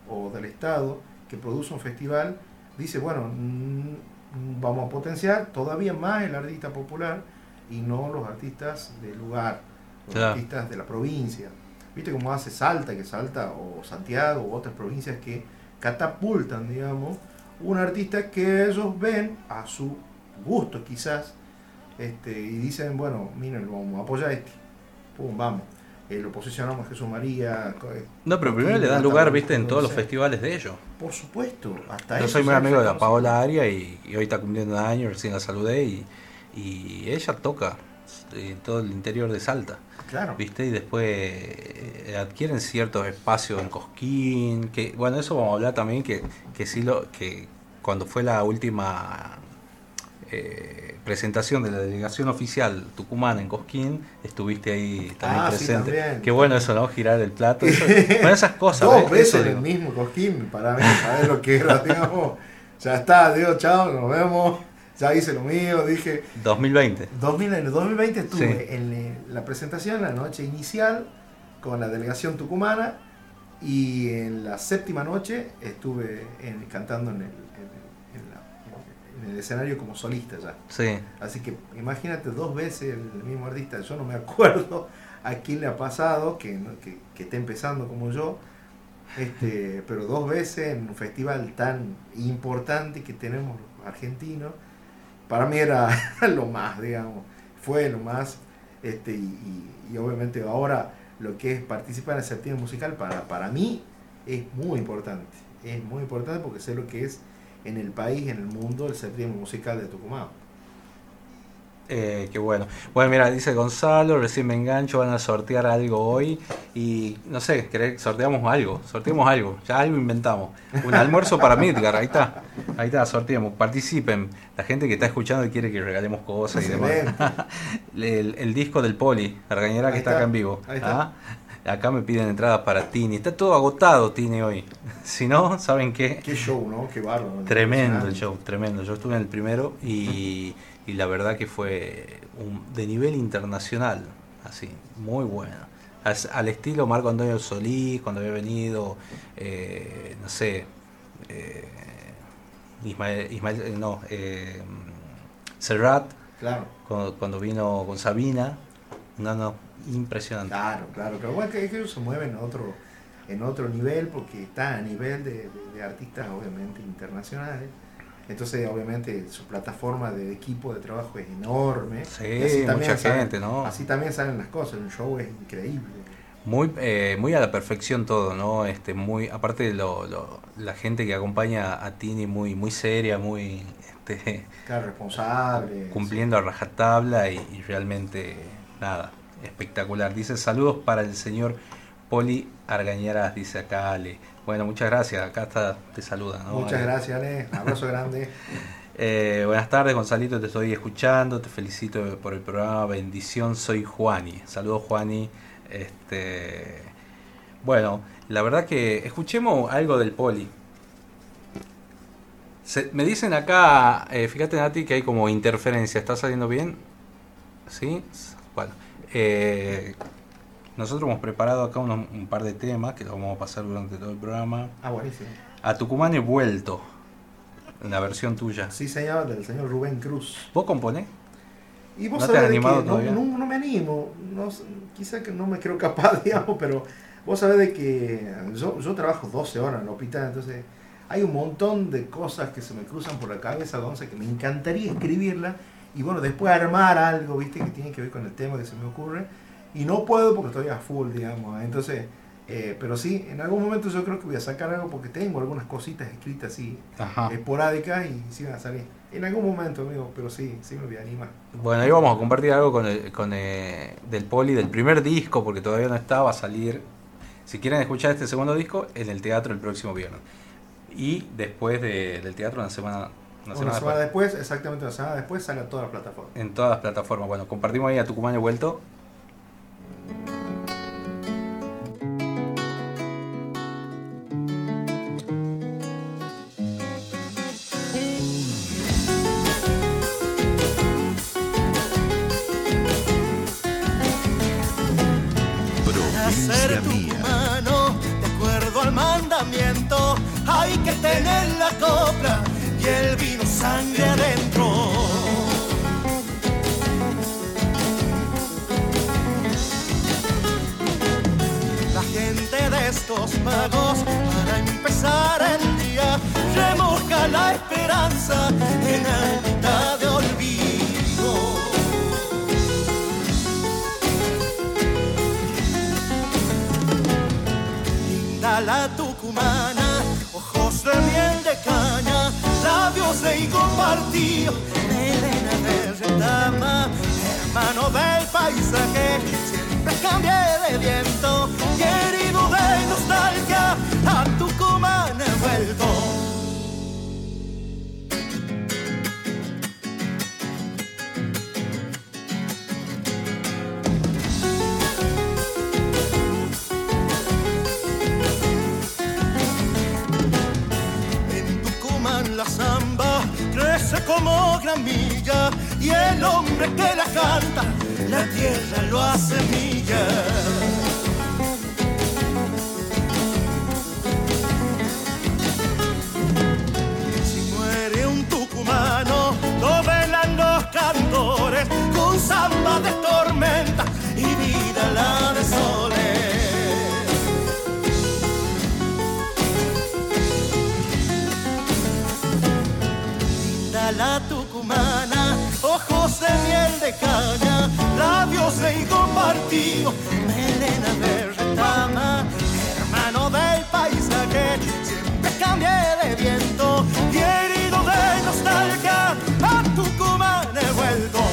o del Estado, que produce un festival, dice, bueno, mm, vamos a potenciar todavía más el artista popular y no los artistas del lugar, los Claro. artistas de la provincia. ¿Viste cómo hace Salta, que Salta, o Santiago, u otras provincias que catapultan, digamos, un artista que ellos ven a su gusto quizás, este, y dicen, bueno, miren, vamos a apoyar a este, pum, vamos. Eh, lo posicionamos a Jesús María. eh, No, pero primero le dan lugar, viste, en todos los festivales de ellos. Por supuesto, hasta Yo soy muy amigo de la. Paola Aria y, y hoy está cumpliendo años, recién la saludé y, y ella toca en todo el interior de Salta. Claro. ¿Viste? Y después eh, adquieren ciertos espacios en Cosquín, que bueno, eso vamos a hablar también que, que sí lo que cuando fue la última eh, presentación de la delegación oficial tucumana en Cosquín, estuviste ahí también Ah, sí, presente. también. Qué bueno eso, ¿no? Girar el plato. Eso, <laughs> bueno, esas cosas. Dos veces en el mismo cosquín, para mí, saber lo que era, <laughs> digamos. Ya está, digo, chao, nos vemos. Ya hice lo mío, dije. 2000, 2020. en el 2020 estuve Sí. en eh, la presentación, la noche inicial, con la delegación tucumana. Y en la séptima noche estuve en- cantando en, el- en el- en la- en el escenario como solista ya. Sí. Así que imagínate dos veces el mismo artista, yo no me <laughs> acuerdo a quién le ha pasado, que, que, que esté empezando como yo, este, pero dos veces en un festival tan importante que tenemos los argentinos, para mí era <laughs> lo más, digamos, fue lo más, este, y, y- obviamente ahora lo que es participar en el septiembre musical para, para mí es muy importante, es muy importante porque sé lo que es en el país, en el mundo, el septiembre musical de Tucumán. Eh, qué bueno. Bueno, mira, dice Gonzalo, recién me engancho, van a sortear algo hoy. Y no sé, ¿querés- sorteamos algo, sorteamos algo, ya algo inventamos. Un almuerzo para Midgar, ahí está, ahí está, sorteamos, participen. La gente que está escuchando y quiere que regalemos cosas y demás. <laughs> El, el disco del Poli, la regañera que está, está, acá en vivo. ahí está. ¿ah? Acá me piden entradas para Tini. Está todo agotado, Tini, hoy. Si no, ¿saben qué? Qué show, ¿no? Qué bárbaro. Tremendo el show, tremendo. Yo estuve en el primero y, y la verdad que fue un- de nivel internacional, así, muy bueno. As- al estilo Marco Antonio Solís, cuando había venido, eh, no sé, eh, Ismael, Ismael, eh, no, eh, Serrat, Claro, cuando, cuando vino con Sabina, no, no, impresionante. claro, claro. Pero bueno, que, que ellos se mueven en otro, en otro nivel porque está a nivel de, de- de artistas, obviamente, internacionales. Entonces, obviamente, su plataforma de equipo de trabajo es enorme. Sí, así también mucha salen- gente, ¿no? Así también salen las cosas. Un show es increíble. Muy, eh, muy a la perfección todo, ¿no? Este, muy, aparte de lo, lo- la gente que acompaña a Tini muy, muy seria, muy este, Claro, responsable. cumpliendo a rajatabla y, y realmente nada, espectacular. Dice saludos para el señor Poli Argañaras, dice acá Ale. Bueno, muchas gracias, acá está, te saluda, ¿no? Muchas gracias, Ale. Un <laughs> abrazo grande. eh, buenas tardes, Gonzalito, te estoy escuchando, te felicito por el programa, bendición, soy Juani. Saludos, Juani. Este, bueno, la verdad que escuchemos algo del Poli. Se- me dicen acá, eh, fíjate Nati, que hay como interferencia, ¿está saliendo bien? ¿Sí? Bueno, eh, nosotros hemos preparado acá unos- un par de temas que los vamos a pasar durante todo el programa. Ah, buenísimo. A Tucumán he vuelto, la versión tuya. Sí, señor, del señor Rubén Cruz. ¿Vos componés? Y vos ¿No te sabés has de animado que no, no, no me animo, no, quizá que no me creo capaz, <laughs> digamos, pero vos sabés de que yo, yo trabajo 12 horas en el hospital, entonces hay un montón de cosas que se me cruzan por la cabeza, Gonza, que me encantaría escribirla y bueno, después armar algo, viste, que tiene que ver con el tema que se me ocurre y no puedo porque estoy a full, digamos, ¿eh? entonces, eh, pero sí, en algún momento yo creo que voy a sacar algo porque tengo algunas cositas escritas así, Ajá. esporádicas y sí van a salir. En algún momento, amigo, pero sí, sí me voy a animar. Bueno, ahí vamos a compartir algo con el, con eh, del Poli, del primer disco, porque todavía no está, va a salir, si quieren escuchar este segundo disco, en el teatro el próximo viernes. Y después de- del teatro, una semana, una Una semana semana después, después, exactamente una semana después, sale a todas las plataformas. en todas las plataformas. Bueno, compartimos ahí a Tucumán he vuelto. Hacer tu mano de acuerdo al mandamiento. Hay que tener la copla y el vino sangre adentro. Estos magos para empezar el día remoja la esperanza en alta de olvido. linda la tucumana, ojos de miel de caña, labios de higo partido, melena de retama, hermano del paisaje, siempre cambié de viento, querido de nostalgia, a Tucumán he vuelto. En Tucumán la samba crece como gramilla y el hombre que la canta, la tierra lo hace mía. Si muere un tucumano, lo velan los cantores con samba de tormenta y vida la de soles. Linda la tucumana, ojos de miel de cana contigo, melena de retama, hermano del paisaje, siempre cambié de viento y herido de nostalgia, a Tucumán he vuelto.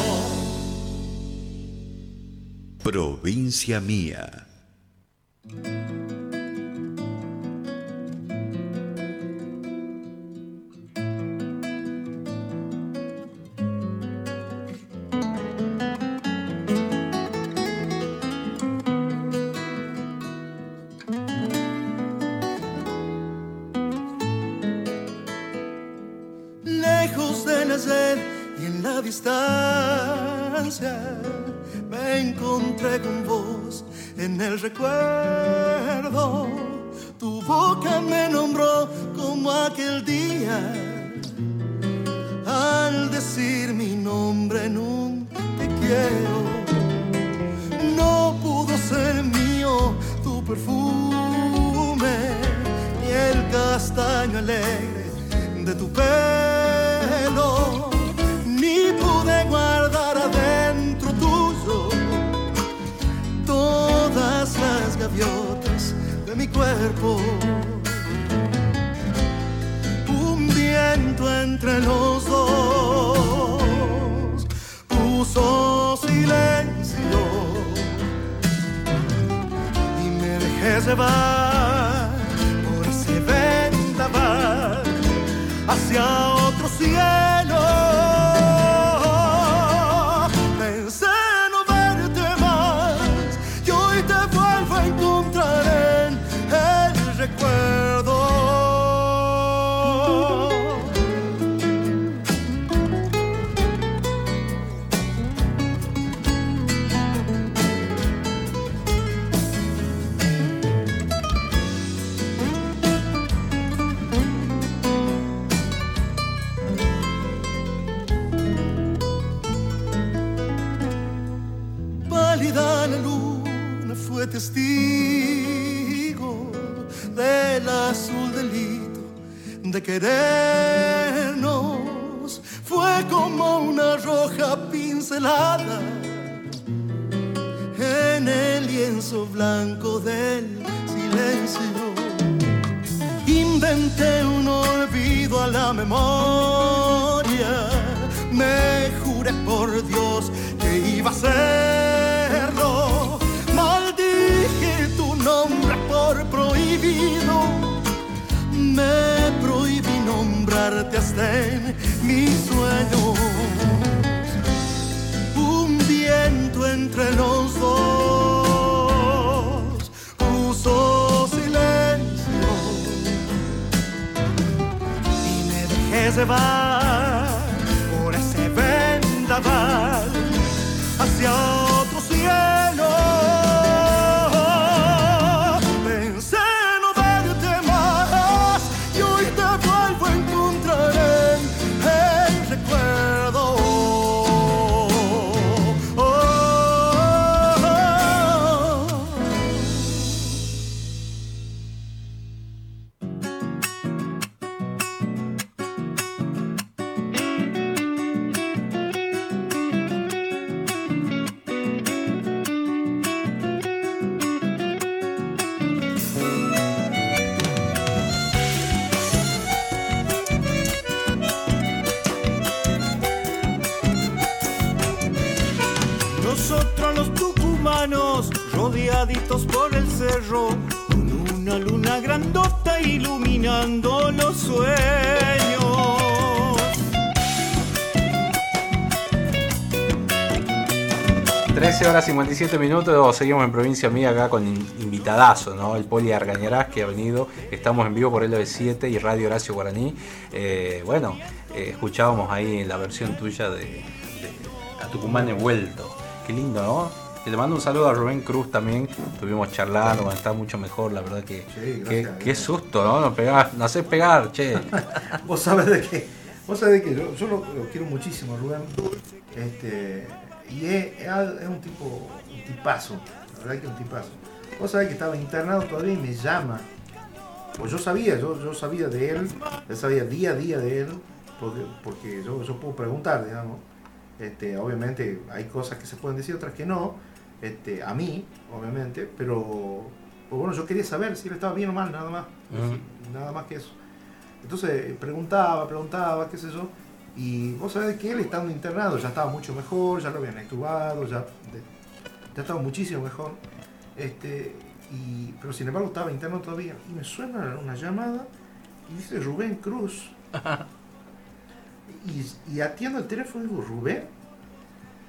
Provincia mía. 57 minutos, seguimos en provincia mía acá con in- invitadazo, ¿no? El Poli Argañarás que ha venido, estamos en vivo por LB7 y Radio Horacio Guaraní. Eh, bueno, eh, escuchábamos ahí la versión tuya de, de A Tucumán he vuelto. Qué lindo, ¿no? Y Le mando un saludo a Rubén Cruz también, estuvimos charlando, está mucho mejor, la verdad que... Sí, qué, gracias. qué susto, ¿no? Nos pegás, nos haces pegar, che. <laughs> Vos sabés de qué. Vos sabés de yo, yo lo, lo quiero muchísimo, Rubén. Este, y es, es un tipo, un tipazo. La verdad que es un tipazo. Vos sabés que estaba internado todavía y me llama. Pues yo sabía, yo, yo sabía de él, yo sabía día a día de él, porque, porque yo, yo puedo preguntar, digamos. Este, obviamente hay cosas que se pueden decir, otras que no. este, a mí, obviamente, pero pues bueno, yo quería saber si él estaba bien o mal, nada más. Nada más que eso. Entonces preguntaba, preguntaba, qué sé yo. Y vos sabés que él estando internado ya estaba mucho mejor, ya lo habían extubado, ya, ya estaba muchísimo mejor. Este, y, pero sin embargo estaba interno todavía. Y me suena una llamada y dice Rubén Cruz. <laughs> y, y atiendo el teléfono y digo, Rubén.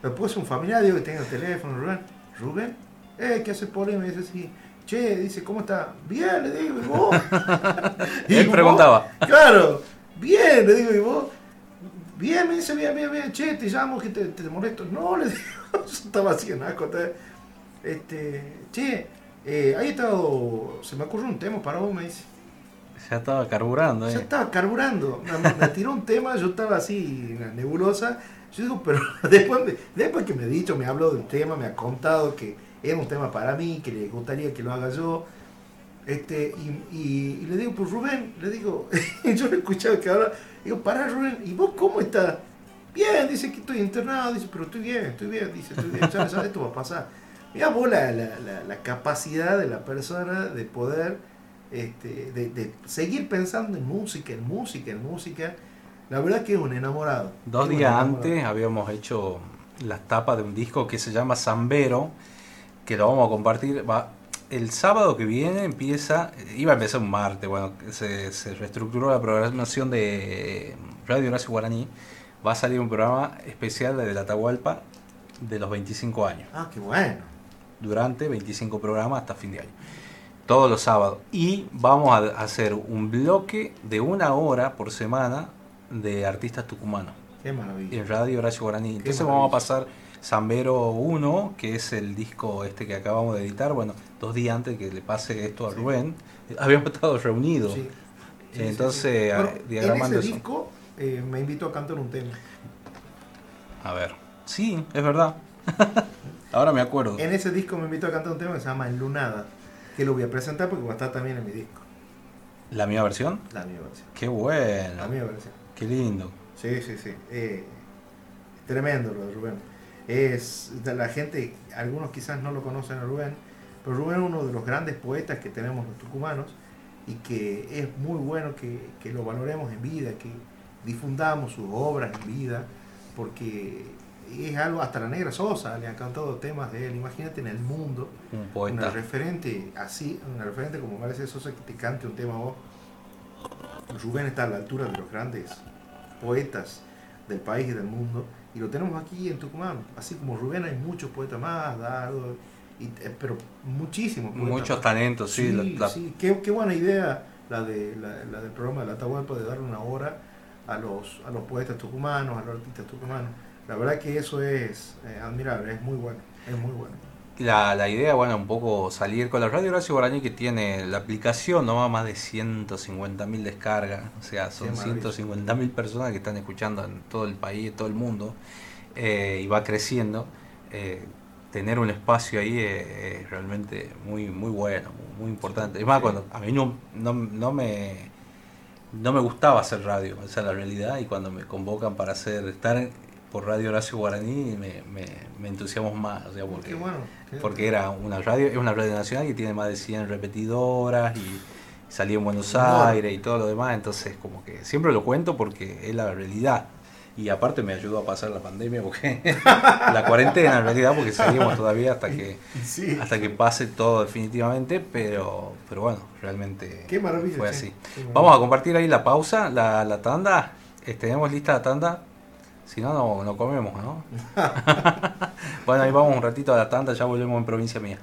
Después es un familiar, digo que tenga el teléfono, Rubén. Rubén, eh, ¿qué hace por ahí? Me dice así, che, dice, ¿cómo está? Bien, le digo, ¿y vos? <laughs> <laughs> Y Él preguntaba. "¿Vos?". Claro, bien, le digo, ¿y vos? Bien, me dice, bien, bien, bien, che, te llamo, que te, te molesto. No, <laughs> le digo, yo estaba así en asco. Este, che, eh, ahí estado, se me ocurrió un tema para vos, me dice. Ya estaba carburando, Ya ¿eh? estaba carburando, me, me tiró un tema, yo estaba así, en la nebulosa. Yo digo, pero <laughs> después, me- después que me ha dicho, me habló del tema, me ha contado que era un tema para mí, que le gustaría que lo haga yo. Este, y, y- y le digo, pues Rubén, le digo, <laughs> yo le escuchaba que ahora, digo, pará Rubén, ¿y vos cómo estás? Bien, dice que estoy internado, dice, pero estoy bien, estoy bien, dice, estoy bien, ya, ya esto va a pasar. Mira vos la, la- la- la capacidad de la persona de poder, este, de, de seguir pensando en música, en música, en música. La verdad que es un enamorado. Dos días enamorado. antes habíamos hecho las tapas de un disco que se llama Zambero, que lo vamos a compartir. Va, el sábado que viene empieza, iba a empezar un martes, bueno, se, se reestructuró la programación de Radio Horacio Guaraní. Va a salir un programa especial de la Atahualpa de los 25 años. Ah, qué bueno. Durante 25 programas hasta fin de año. Todos los sábados. Y vamos a hacer un bloque de una hora por semana de artistas tucumanos Qué maravilla. en Radio Horacio Guaraní. Entonces maravilla. vamos a pasar Zambero 1, que es el disco este que acabamos de editar, bueno, dos días antes que le pase esto a Sí. Rubén. <laughs> Habíamos estado reunidos. Sí. Entonces. Bueno, diagramando en ese eso. disco eh, me invitó a cantar un tema. A ver. Sí, es verdad. <laughs> Ahora me acuerdo. En ese disco me invitó a cantar un tema que se llama Enlunada, que lo voy a presentar porque va a estar también en mi disco, ¿La misma versión? la misma versión. Qué La bueno. misma versión. Qué lindo. Sí, sí, sí. Eh, tremendo lo de Rubén. Es de la gente, algunos quizás no lo conocen a Rubén, pero Rubén es uno de los grandes poetas que tenemos los tucumanos y que es muy bueno que, que lo valoremos en vida, que difundamos sus obras en vida, porque es algo, hasta la Negra Sosa le han cantado temas de él, imagínate en el mundo, Un una poeta. referente así, una referente como Mercedes Sosa que te cante un tema vos. Rubén está a la altura de los grandes poetas del país y del mundo y lo tenemos aquí en Tucumán. Así como Rubén hay muchos poetas más, Dardo, y, eh, pero muchísimos poetas Muchos talentos, sí. Sí, la- la- sí. Qué, qué buena idea la, de, la, la del programa de la Atahualpa de darle una hora a los, a los poetas tucumanos, a los artistas tucumanos. La verdad que eso es eh, admirable, es muy bueno, es muy bueno. La, la idea, bueno, un poco salir con la Radio Horacio Guaraní que tiene la aplicación, no va más de 150.000 descargas, o sea, son maravilla. 150.000 personas que están escuchando en todo el país, en todo el mundo, eh, y va creciendo. Eh, tener un espacio ahí es, es realmente muy muy bueno, muy importante. Es más, Sí. cuando a mí no, no, no me no me gustaba hacer radio, esa es la realidad, y cuando me convocan para hacer estar por Radio Horacio Guaraní me, me, me entusiasmo más, o sea, porque, Qué bueno. Porque era una radio, es una radio nacional que tiene más de 100 repetidoras y salía en Buenos Bueno. Aires y todo lo demás, entonces como que siempre lo cuento porque es la realidad. Y aparte me ayudó a pasar la pandemia porque <laughs> la cuarentena en realidad porque seguimos todavía hasta que Sí. hasta que pase todo definitivamente, pero pero bueno, realmente Qué maravilla, fue así. Qué maravilla. Vamos a compartir ahí la pausa, la, la tanda. ¿Tenemos lista la tanda? Si no, no, no comemos, ¿no? <laughs> bueno, ahí vamos un ratito a la tanda, ya volvemos en provincia mía.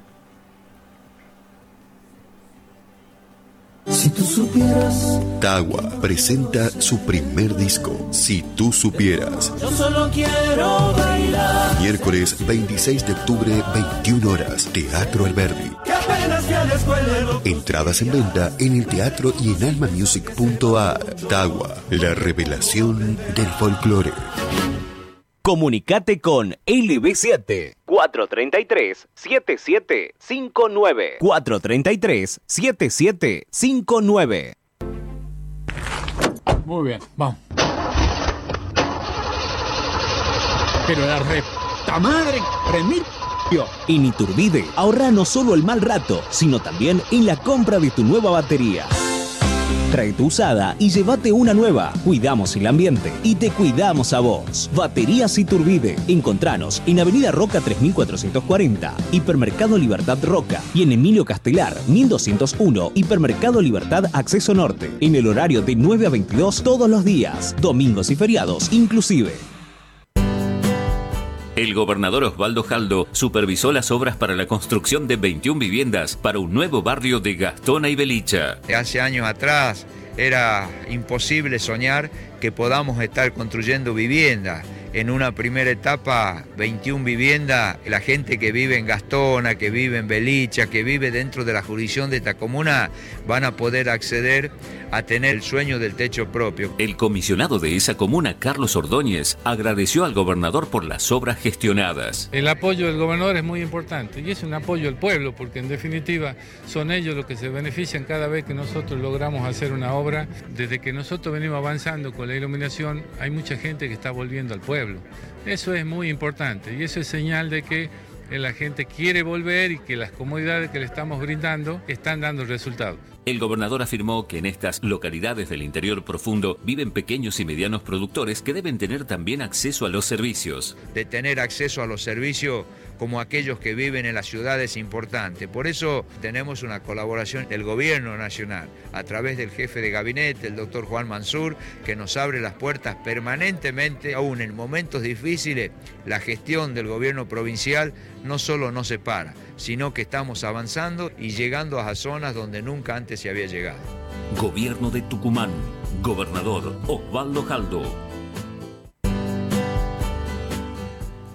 Si tú supieras, Tagua presenta su primer disco, Si tú supieras. yo solo quiero bailar. Miércoles 26 de octubre, 21 horas, Teatro Alberdi. Entradas en venta en el teatro y en almamusic.ar. Tagua, la revelación del folclore. Comunicate con LB7 433 7759 433 7759 Muy bien, vamos. Pero la repta madre, tres mil En Iturbide, ahorra no solo el mal rato, sino también en la compra de tu nueva batería. Trae tu usada y llévate una nueva. Cuidamos el ambiente y te cuidamos a vos. Baterías Iturbide. Encontranos en Avenida Roca 3440, Hipermercado Libertad Roca y en Emilio Castelar 1201, Hipermercado Libertad Acceso Norte. En el horario de 9 a 22 todos los días, domingos y feriados inclusive. El gobernador Osvaldo Jaldo supervisó las obras para la construcción de 21 viviendas para un nuevo barrio de Gastona y Belicha. Hace años atrás era imposible soñar que podamos estar construyendo viviendas. En una primera etapa, 21 viviendas, la gente que vive en Gastona, que vive en Belicha, que vive dentro de la jurisdicción de esta comuna, van a poder acceder a tener el sueño del techo propio. El comisionado de esa comuna, Carlos Ordóñez, agradeció al gobernador por las obras gestionadas. El apoyo del gobernador es muy importante y es un apoyo al pueblo porque en definitiva son ellos los que se benefician cada vez que nosotros logramos hacer una obra. Desde que nosotros venimos avanzando con la iluminación hay mucha gente que está volviendo al pueblo. Eso es muy importante y eso es señal de que la gente quiere volver y que las comodidades que le estamos brindando están dando resultados. El gobernador afirmó que en estas localidades del interior profundo viven pequeños y medianos productores que deben tener también acceso a los servicios. De tener acceso a los servicios como aquellos que viven en las ciudades importantes. Por eso tenemos una colaboración del gobierno nacional a través del jefe de gabinete, el doctor Juan Mansur, que nos abre las puertas permanentemente, aún en momentos difíciles, la gestión del gobierno provincial no solo no se para, sino que estamos avanzando y llegando a zonas donde nunca antes se había llegado. Gobierno de Tucumán. Gobernador Osvaldo Jaldo.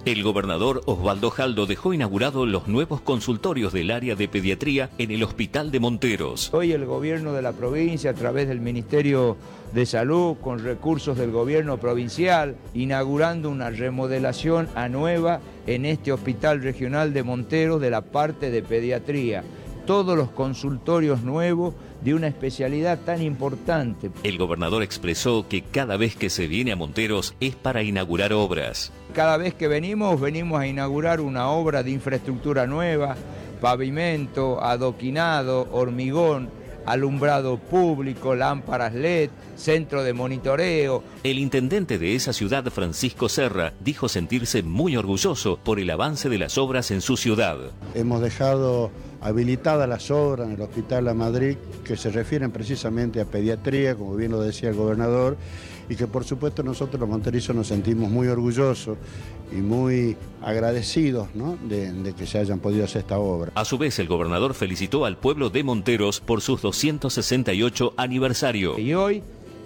El gobernador Osvaldo Jaldo dejó inaugurados los nuevos consultorios del área de pediatría en el Hospital de Monteros. Hoy el gobierno de la provincia, a través del Ministerio de Salud, con recursos del gobierno provincial, inaugurando una remodelación a nueva en este Hospital Regional de Monteros de la parte de pediatría. Todos los consultorios nuevos de una especialidad tan importante. El gobernador expresó que cada vez que se viene a Monteros es para inaugurar obras. Cada vez que venimos, venimos a inaugurar una obra de infraestructura nueva, pavimento, adoquinado, hormigón, alumbrado público, lámparas LED, centro de monitoreo. El intendente de esa ciudad, Francisco Serra, dijo sentirse muy orgulloso por el avance de las obras en su ciudad. Hemos dejado habilitadas las obras en el Hospital La Madrid que se refieren precisamente a pediatría, como bien lo decía el gobernador, y que por supuesto nosotros los monterizos nos sentimos muy orgullosos y muy agradecidos ¿no? de, de, que se hayan podido hacer esta obra. A su vez, el gobernador felicitó al pueblo de Monteros por sus 268 aniversario. Y hoy,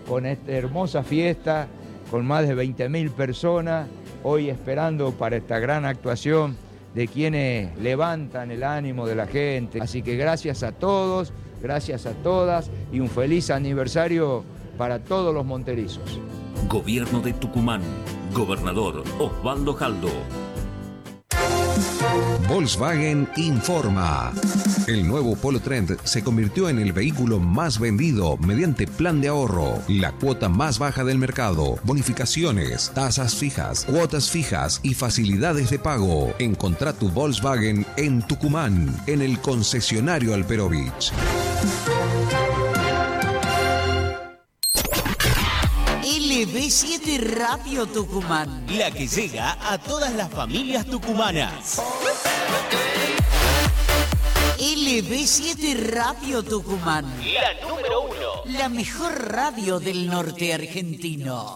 con esta hermosa fiesta, con más de 20.000 personas, hoy esperando para esta gran actuación de quienes levantan el ánimo de la gente. Así que gracias a todos, gracias a todas y un feliz aniversario para todos los monterizos. Gobierno de Tucumán. Gobernador Osvaldo Jaldo. Volkswagen informa. El nuevo Polo Trend se convirtió en el vehículo más vendido mediante plan de ahorro, la cuota más baja del mercado, bonificaciones, tasas fijas, cuotas fijas y facilidades de pago. Encontrá tu Volkswagen en Tucumán, en el concesionario Alperovich. LB7 Radio Tucumán. La que llega a todas las familias tucumanas. LB7 Radio Tucumán. La número uno. La mejor radio del norte argentino.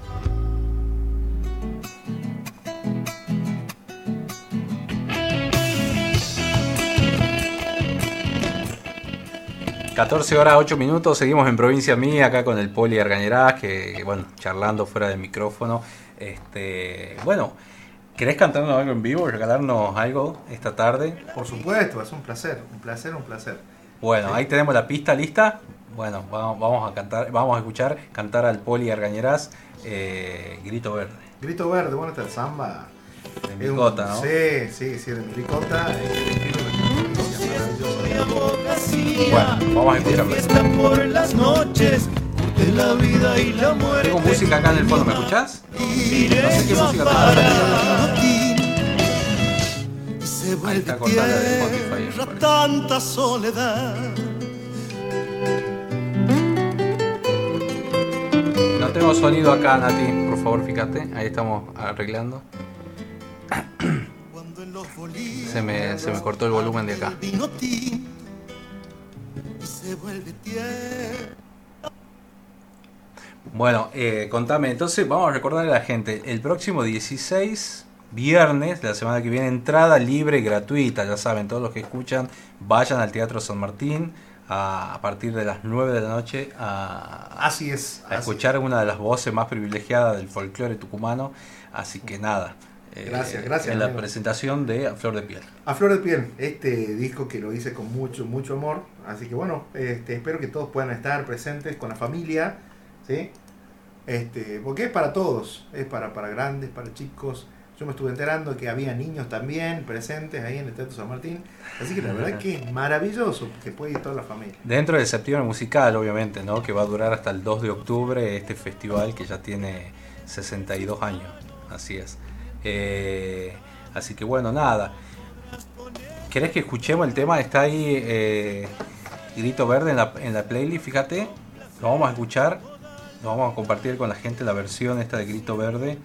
14 horas 8 minutos, seguimos en provincia mía, acá con el Poli Argañerás, que, que, bueno, charlando fuera del micrófono. Este, bueno, ¿querés cantarnos algo en vivo, regalarnos algo esta tarde? Por supuesto, es un placer, un placer, un placer. Bueno, Sí. ahí tenemos la pista lista. Bueno, vamos, vamos a cantar, vamos a escuchar cantar al Poli Argañerás, eh, Grito Verde. Grito Verde, bueno, está el samba. De un- Micota, ¿no? Sí, sí, sí, de mi ricota. Bueno, vamos a escucharlo. Fiesta por las noches de la vida y la muerte. Tengo música acá en el fondo, ¿me escuchás? No sé qué música Se Ahí está cortada de Spotify. tanta soledad. No tengo sonido acá, Nati, por favor, fíjate. Ahí estamos arreglando. Se me, se me cortó el volumen de acá. Bueno, eh, contame, entonces vamos a recordarle a la gente, el próximo 16, viernes, la semana que viene, entrada libre y gratuita, ya saben, todos los que escuchan, vayan al Teatro San Martín a, a partir de las 9 de la noche a, Así es. a escuchar una de las voces más privilegiadas del folclore tucumano, así que nada. Eh, Gracias, gracias, En la amigo. presentación de A Flor de Piel. A Flor de Piel, este disco que lo hice con mucho, mucho amor. Así que bueno, este, espero que todos puedan estar presentes con la familia, ¿sí? Este, porque es para todos, es para, para grandes, para chicos. Yo me estuve enterando que había niños también presentes ahí en el Teatro San Martín. Así que la verdad que es maravilloso que puede ir toda la familia. Dentro del septiembre musical, obviamente, ¿no? Que va a durar hasta el 2 de octubre este festival que ya tiene 62 años. Así es. Eh, así que bueno, nada. ¿Querés que escuchemos el tema? Está ahí eh, Grito Verde en la, en la playlist, fíjate. Lo vamos a escuchar. Lo vamos a compartir con la gente la versión esta de Grito Verde.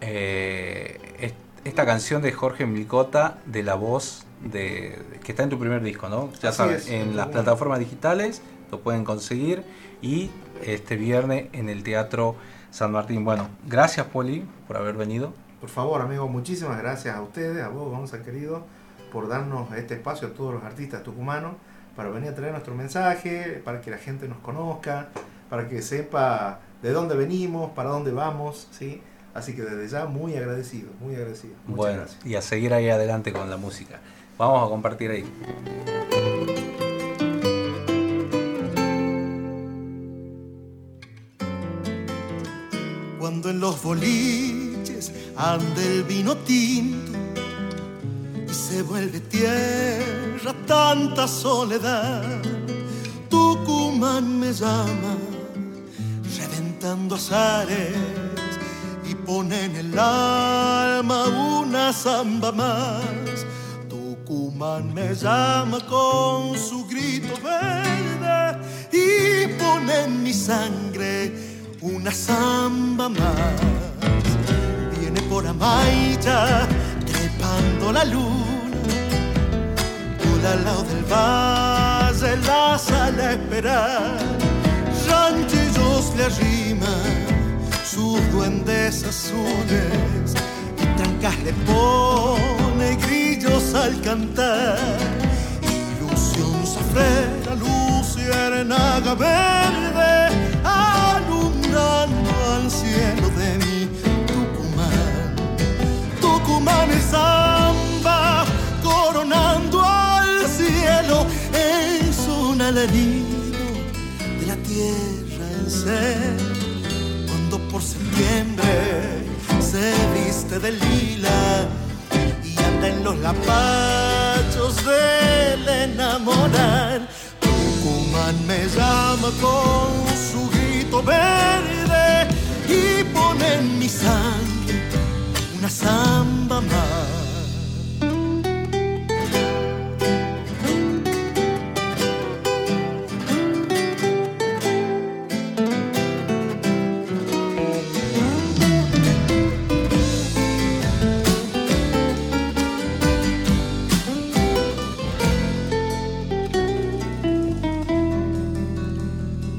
Eh, es- esta canción de Jorge Milcota de la voz de que está en tu primer disco, ¿no? Ya Así sabes, es, en las plataformas digitales lo pueden conseguir y este viernes en el Teatro San Martín. Bueno, gracias Poli por haber venido. Por favor, amigo, muchísimas gracias a ustedes, a vos, Gonza querido, por darnos este espacio a todos los artistas tucumanos para venir a traer nuestro mensaje, para que la gente nos conozca, para que sepa de dónde venimos, para dónde vamos, ¿sí? Así que desde ya muy agradecido, muy agradecido. Muchas bueno, gracias. y a seguir ahí adelante con la música. Vamos a compartir ahí. Cuando en los boliches anda el vino tinto y se vuelve tierra tanta soledad. Tucumán me llama, reventando azares y pone en el alma una samba más. Tucumán me llama con su grito verde y pone en mi sangre una samba más. Viene por Amaita, trepando la luna, por al lado del valle la sala a esperar. Rancheros le arriman sus duendes azules y trancas le pone grillos al cantar. Ilusión sufrera, luz y luciérnaga verde Es samba coronando al cielo, es un alarido de la tierra en ser. Cuando por septiembre se viste de lila y anda en los lapachos del enamorar. Tucumán me llama con su grito verde y pone en mi sangre una samba más.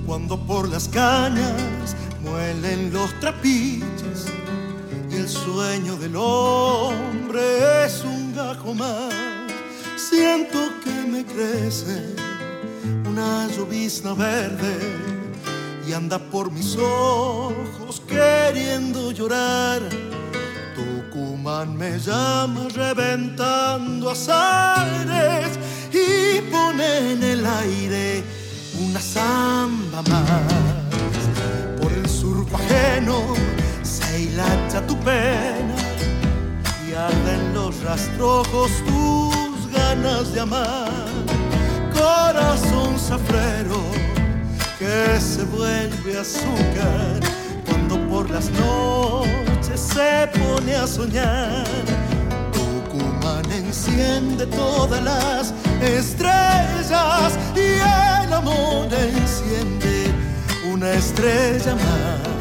Cuando por las cañas muelen los el sueño del hombre es un gajo más. Siento que me crece una llovizna verde y anda por mis ojos queriendo llorar. Tucumán me llama reventando azares y pone en el aire una samba más. Por el surco ajeno hilacha tu pena y arden los rastrojos tus ganas de amar. Corazón zafrero que se vuelve azúcar cuando por las noches se pone a soñar. Tucumán enciende todas las estrellas y el amor enciende una estrella más.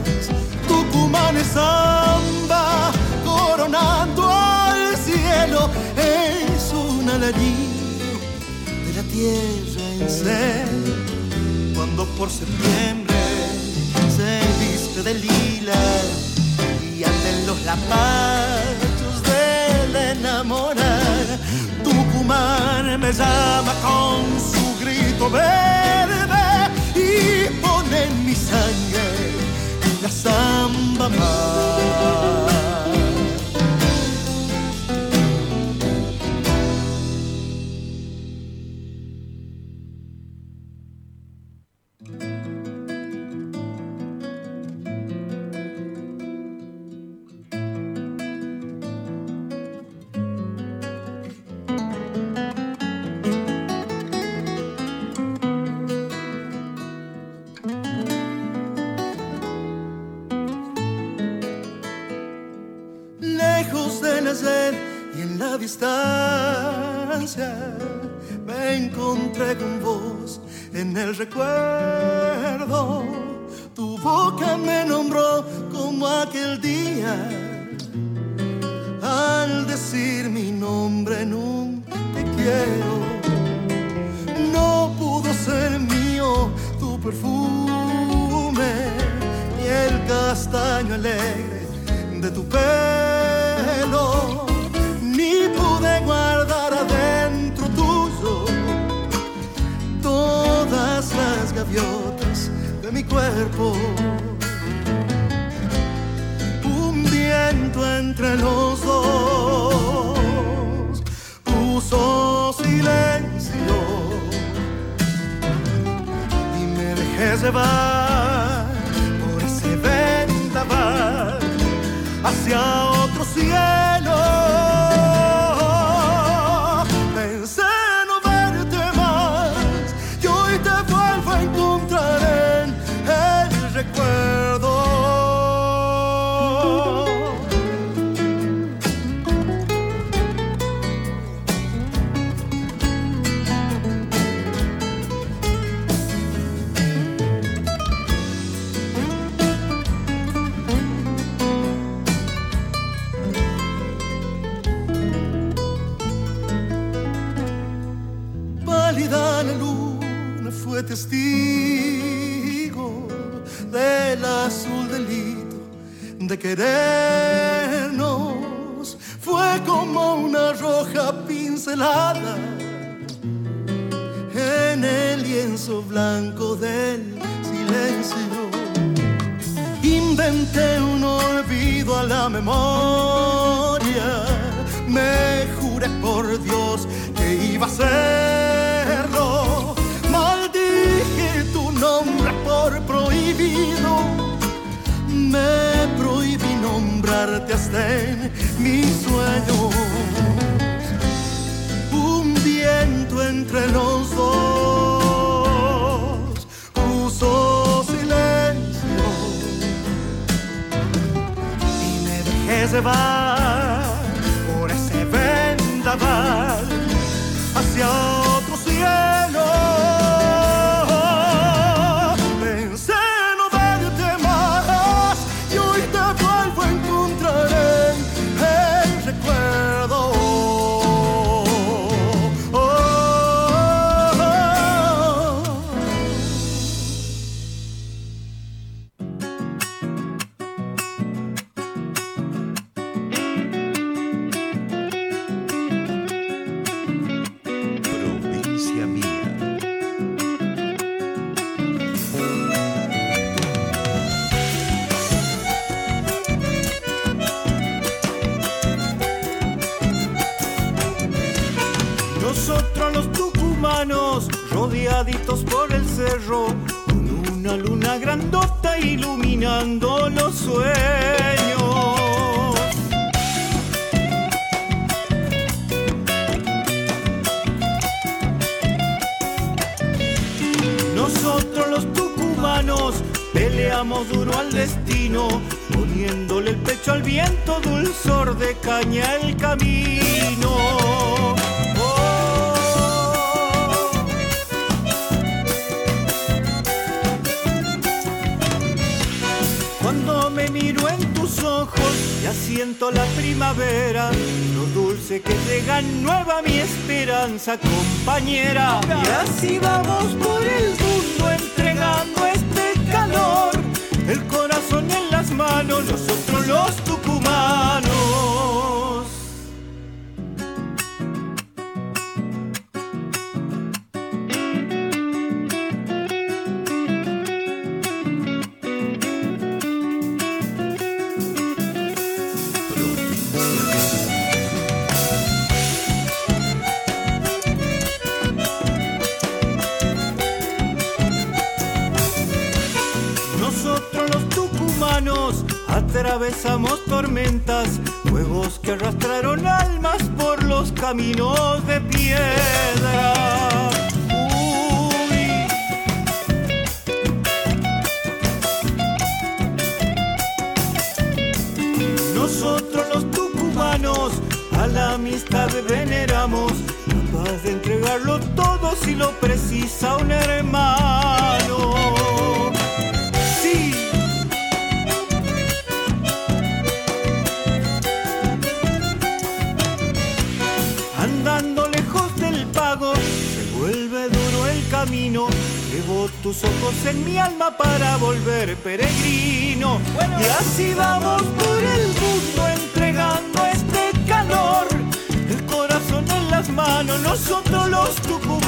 Es samba coronando al cielo, es un alarido de la tierra en ser. Cuando por septiembre se viste de lila y anda en los lapachos del enamorar. Tucumán me llama con su grito verde y pone en mi sangre la samba me encontré con vos en el recuerdo. Tu boca me nombró como aquel día al decir mi nombre en un te quiero. No pudo ser mío tu perfume ni el castaño alegre de tu pelo, Un viento entre los dos puso silencio y me dejé llevar por ese vendaval hacia otro cielo. querernos fue como una roja pincelada en el lienzo blanco del silencio. Inventé un olvido a la memoria, me juré por Dios que iba a ser olvidarte hasta en mis sueños. Un viento entre los dos puso silencio y me dejé llevar por ese vendaval hacia caminos de piedra. nosotros los tucubanos.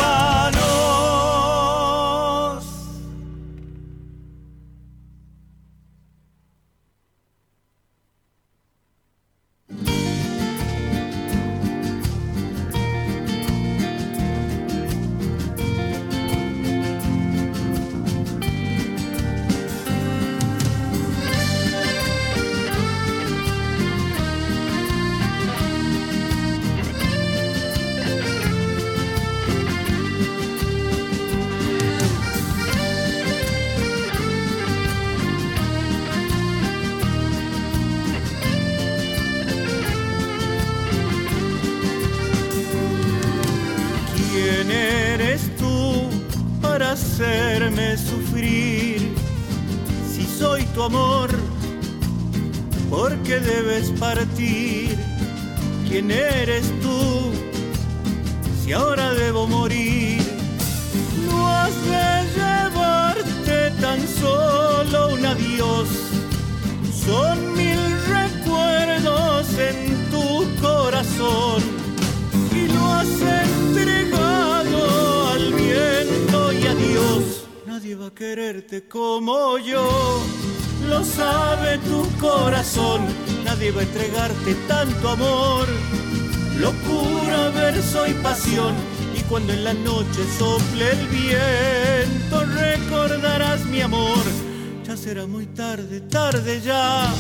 Ya.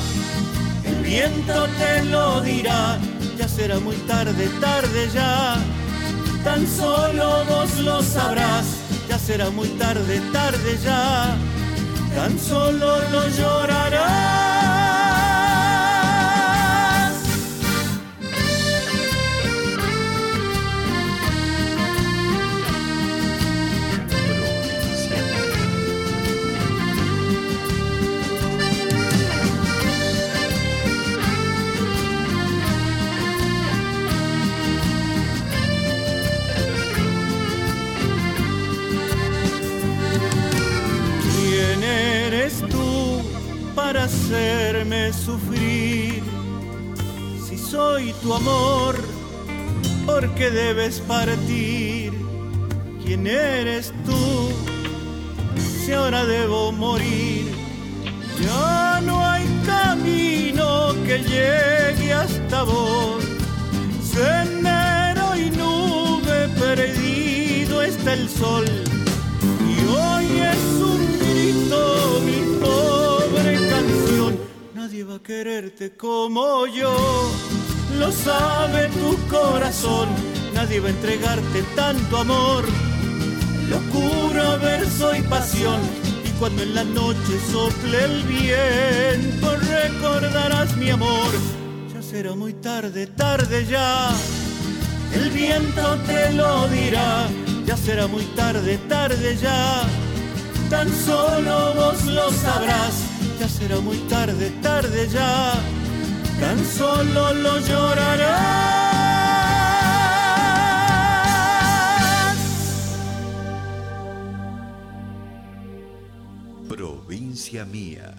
El viento te lo dirá, ya será muy tarde, tarde ya. Tan solo vos lo sabrás, ya será muy tarde, tarde ya. Tan solo lo llorarás. Sufrir? Si soy tu amor, ¿por qué debes partir? ¿Quién eres tú si ahora debo morir? Ya no hay camino que llegue hasta vos. Sendero y nube perdido está el sol. Nadie va a quererte como yo. Lo sabe tu corazón. Nadie va a entregarte tanto amor. Locura, verso y pasión. Y cuando en la noche sople el viento, recordarás mi amor. Ya será muy tarde, tarde ya. El viento te lo dirá. Ya será muy tarde, tarde ya. Tan solo vos lo sabrás. Ya será muy tarde, tarde ya. Tan solo lo llorarás. Provincia mía.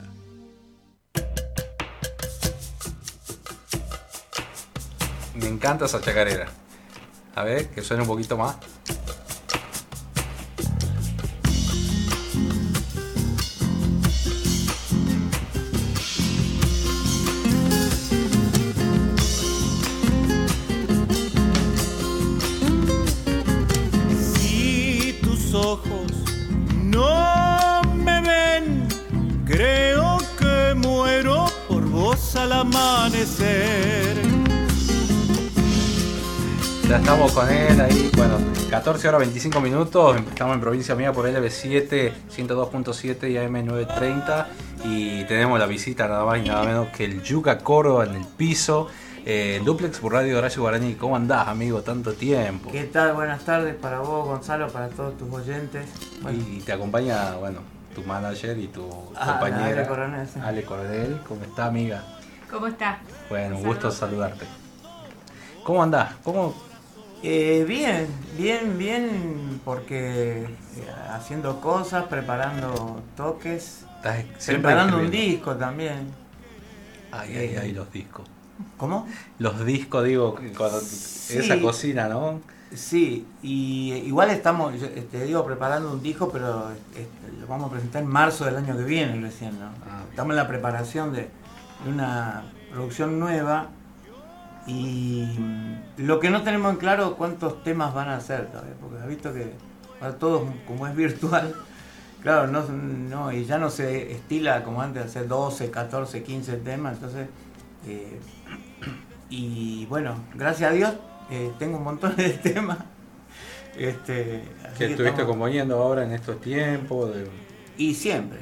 Me encanta esa chacarera. A ver, que suene un poquito más. Ya estamos con él ahí, bueno, 14 horas 25 minutos, estamos en provincia mía por LB7, 102.7 y AM930 y tenemos la visita nada más y nada menos que el Yuca Córdoba en el piso, eh, Duplex por Radio Horacio Guaraní, ¿cómo andás amigo? Tanto tiempo. ¿Qué tal? Buenas tardes para vos, Gonzalo, para todos tus oyentes. Bueno, Y te acompaña, bueno, tu manager y tu Ah, compañera. Ale Coronel, sí. Ale Coronel, ¿cómo está amiga? ¿Cómo está? Bueno, un gusto saludarte. ¿Cómo andás? ¿Cómo? Eh, bien, bien, bien, porque eh, haciendo cosas, preparando toques, Estás preparando un disco también. Ay, ay, ay, los discos. ¿Cómo? Los discos, digo, cuando esa cocina, ¿no? Sí, y igual estamos, eh, te digo, preparando un disco, pero eh, lo vamos a presentar en marzo del año que viene recién, ¿no? Estamos en la preparación de, de una producción nueva y lo que no tenemos en claro cuántos temas van a hacer todavía, porque has visto que ahora todo como es virtual, <laughs> claro, no, no, y ya no se estila como antes hacer 12, 14, 15 temas, entonces, eh, <clears throat> y bueno, gracias a Dios eh, tengo un montón de <laughs> temas. Este, Que estuviste estamos- componiendo ahora en estos tiempos. de- y siempre.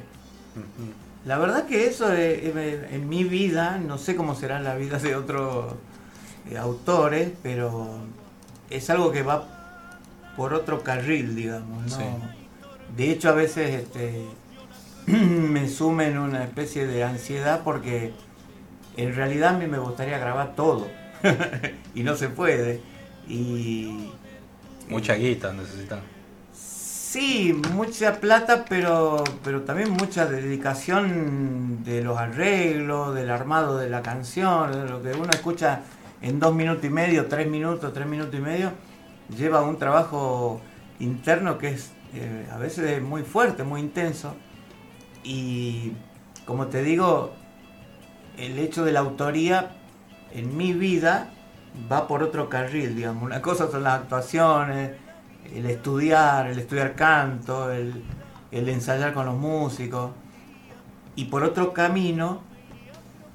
La verdad que eso eh, en mi vida, no sé cómo será la vida de otros eh, autores, pero es algo que va por otro carril, digamos. ¿no? Sí. De hecho, a veces este, <clears throat> me sume en una especie de ansiedad porque en realidad a mí me gustaría grabar todo <laughs> y no se puede. Y Mucha guita necesitan. Sí, mucha plata, pero, pero también mucha dedicación de los arreglos, del armado de la canción, de lo que uno escucha en dos minutos y medio, tres minutos, tres minutos y medio, lleva un trabajo interno que es eh, a veces muy fuerte, muy intenso. Y como te digo, el hecho de la autoría en mi vida va por otro carril, digamos. Una cosa son las actuaciones, el estudiar, el estudiar canto, el, el ensayar con los músicos. Y por otro camino,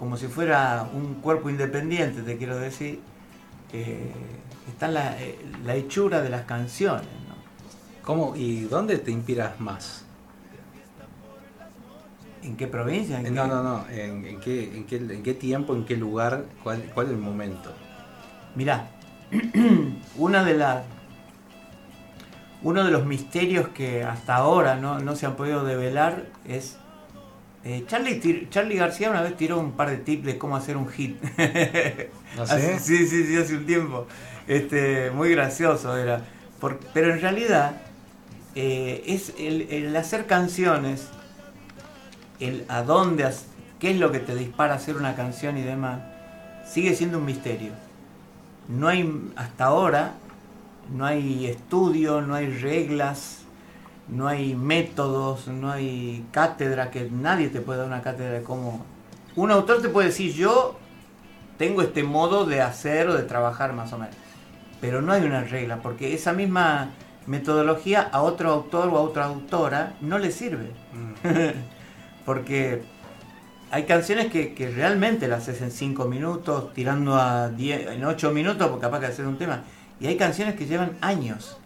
como si fuera un cuerpo independiente, te quiero decir, eh, está la, la hechura de las canciones. ¿no? ¿Cómo y dónde te inspiras más? ¿En qué provincia? ¿En no, qué- no, no. ¿En, en qué, en, qué, ¿En qué tiempo, en qué lugar? ¿Cuál, cuál es el momento? Mirá, <clears throat> una de las uno de los misterios que hasta ahora no, no se han podido develar es eh, Charlie, tir- Charlie García una vez tiró un par de tips de cómo hacer un hit. <laughs> ¿Ah, sí? Sí, sí, sí, hace un tiempo. Este, muy gracioso era. Pero en realidad eh, es el, el hacer canciones, el a dónde, qué es lo que te dispara hacer una canción y demás, sigue siendo un misterio. No hay, hasta ahora, no hay estudio, no hay reglas, no hay métodos, no hay cátedra, que nadie te puede dar una cátedra de cómo... Un autor te puede decir, yo tengo este modo de hacer o de trabajar más o menos. Pero no hay una regla, porque esa misma metodología a otro autor o a otra autora no le sirve. <laughs> porque hay canciones que, que realmente las haces en 5 minutos, tirando a 10, en 8 minutos, porque capaz que hacer un tema. Y hay canciones que llevan años,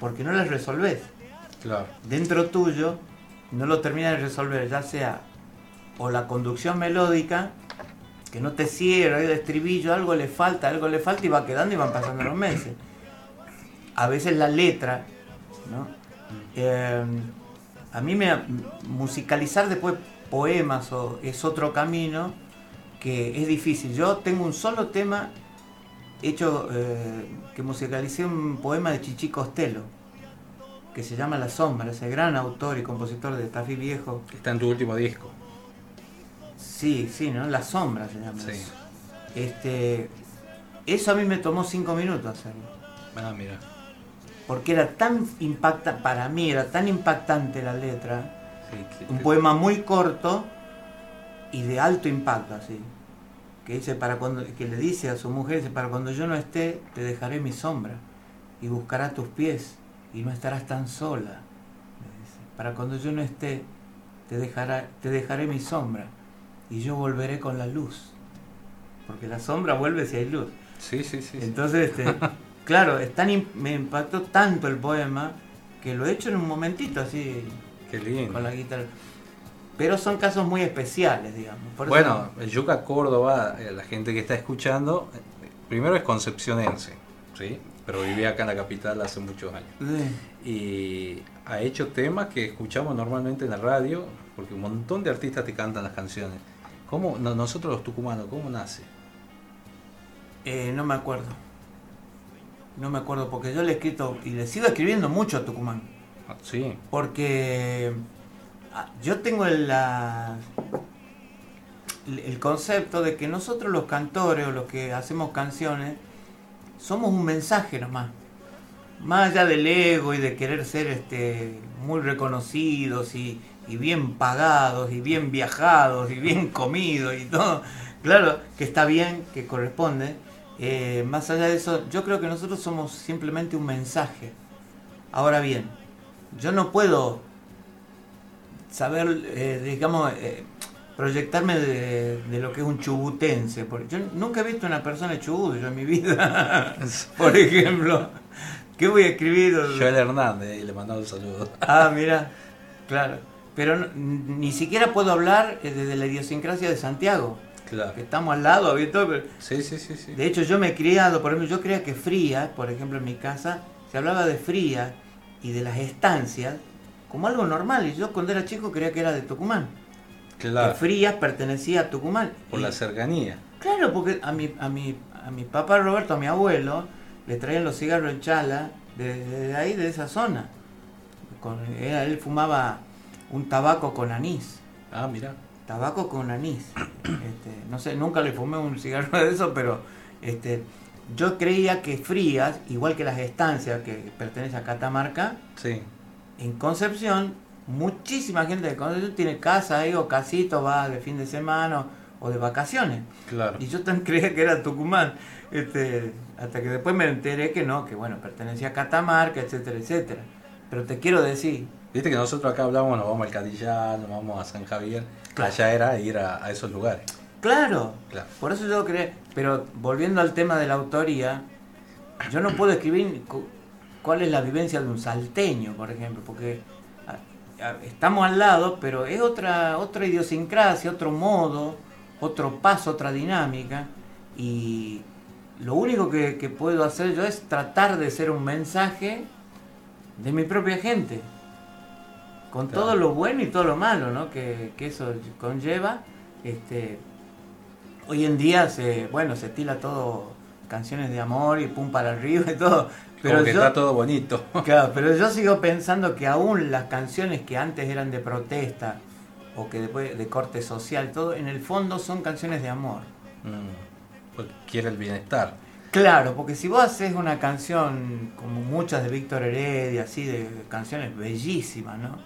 porque no las resolves. Claro. Dentro tuyo no lo terminas de resolver, ya sea o la conducción melódica, que no te cierra, el estribillo, algo le falta, algo le falta y va quedando y van pasando los meses. A veces la letra, ¿no? Eh, a mí me musicalizar después poemas o es otro camino que es difícil. Yo tengo un solo tema hecho eh, que musicalicé un poema de Chichi Costello que se llama La Sombra, ese gran autor y compositor de Tafí Viejo. Está en tu último disco. Sí, sí, ¿no? La Sombra se llama. Sí. eso. Este, eso a mí me tomó cinco minutos hacerlo. Ah, mira. Porque era tan impactante, para mí era tan impactante la letra, Sí, un poema muy corto y de alto impacto, así. Que dice para cuando, que le dice a su mujer, dice, para cuando yo no esté, te dejaré mi sombra y buscará tus pies y no estarás tan sola. Para cuando yo no esté, te, dejará, te dejaré mi sombra y yo volveré con la luz. Porque la sombra vuelve si hay luz. Sí, sí, sí. Entonces, este, <laughs> claro, es tan me impactó tanto el poema que lo he hecho en un momentito así Qué lindo. con la guitarra. Pero son casos muy especiales, digamos. Por eso- Bueno, el Yuca Córdoba, eh, la gente que está escuchando, eh, primero es concepcionense, ¿sí? Pero vivía acá en la capital hace muchos años. Sí. Y ha hecho temas que escuchamos normalmente en la radio, porque un montón de artistas te cantan las canciones. ¿Cómo, no- nosotros los tucumanos, cómo nace? Eh, no me acuerdo. No me acuerdo porque yo le he escrito y le sigo escribiendo mucho a Tucumán. Ah, Sí, Porque ah, yo tengo la- el concepto de que nosotros los cantores o los que hacemos canciones somos un mensaje nomás. Más allá del ego y de querer ser este, muy reconocidos y, bien pagados y bien viajados y bien comidos y todo. Claro que está bien, que corresponde. Eh, más allá de eso, yo creo que nosotros somos simplemente un mensaje. Ahora bien, yo no puedo saber, eh, digamos, eh, proyectarme de, de lo que es un chubutense. Porque yo nunca he visto una persona de Chubut yo en mi vida. <laughs> Por ejemplo, ¿qué voy a escribir? Joel Hernández, y le mandamos un saludo. Ah, mira, claro. Pero no- ni siquiera puedo hablar eh, desde la idiosincrasia de Santiago. Claro. Que estamos al lado, ¿viste? Sí, sí, sí, sí. de hecho, yo me he criado, por ejemplo, yo creía que Fría, por ejemplo, en mi casa, se hablaba de Fría y de las estancias como algo normal. Y yo cuando era chico creía que era de Tucumán. Claro, Que Frías pertenecía a Tucumán. por Y- la cercanía. Claro, porque a mi, a mi, a mi papá Roberto, a mi abuelo, le traían los cigarros en chala de, de ahí, de esa zona. Con, era- él fumaba un tabaco con anís. Ah, mira. Tabaco con anís. Este, no sé, nunca le fumé un cigarro de eso, pero este, yo creía que Frías, igual que las estancias que pertenecen a Catamarca, Sí. en Concepción, muchísima gente de Concepción tiene casa ahí o casito, va de fin de semana o de vacaciones. Claro. Y yo también <laughs> creía que era Tucumán, este, hasta que después me enteré que no, que bueno, pertenecía a Catamarca, etcétera, etcétera. Pero te quiero decir, Viste que nosotros acá hablamos, nos vamos al Cadillán, nos vamos a San Javier. Allá era ir a, a esos lugares. Claro, Claro. por eso yo creo, pero volviendo al tema de la autoría, yo no puedo escribir cu- cuál es la vivencia de un salteño, por ejemplo, porque estamos al lado, pero es otra, otra idiosincrasia, otro modo, otro paso, otra dinámica, y lo único que, que puedo hacer yo es tratar de ser un mensaje de mi propia gente, con Claro. todo lo bueno y todo lo malo ¿no? que, que eso conlleva. Este, hoy en día se, bueno, se estila todo canciones de amor y pum para arriba y todo. Pero Como que yo, está todo bonito. <laughs> Claro, pero yo sigo pensando que aún las canciones que antes eran de protesta o que después de corte social, todo, en el fondo son canciones de amor. Mm, porque quiere el bienestar. Claro, porque si vos haces una canción como muchas de Víctor Heredia, así de canciones bellísimas, ¿no?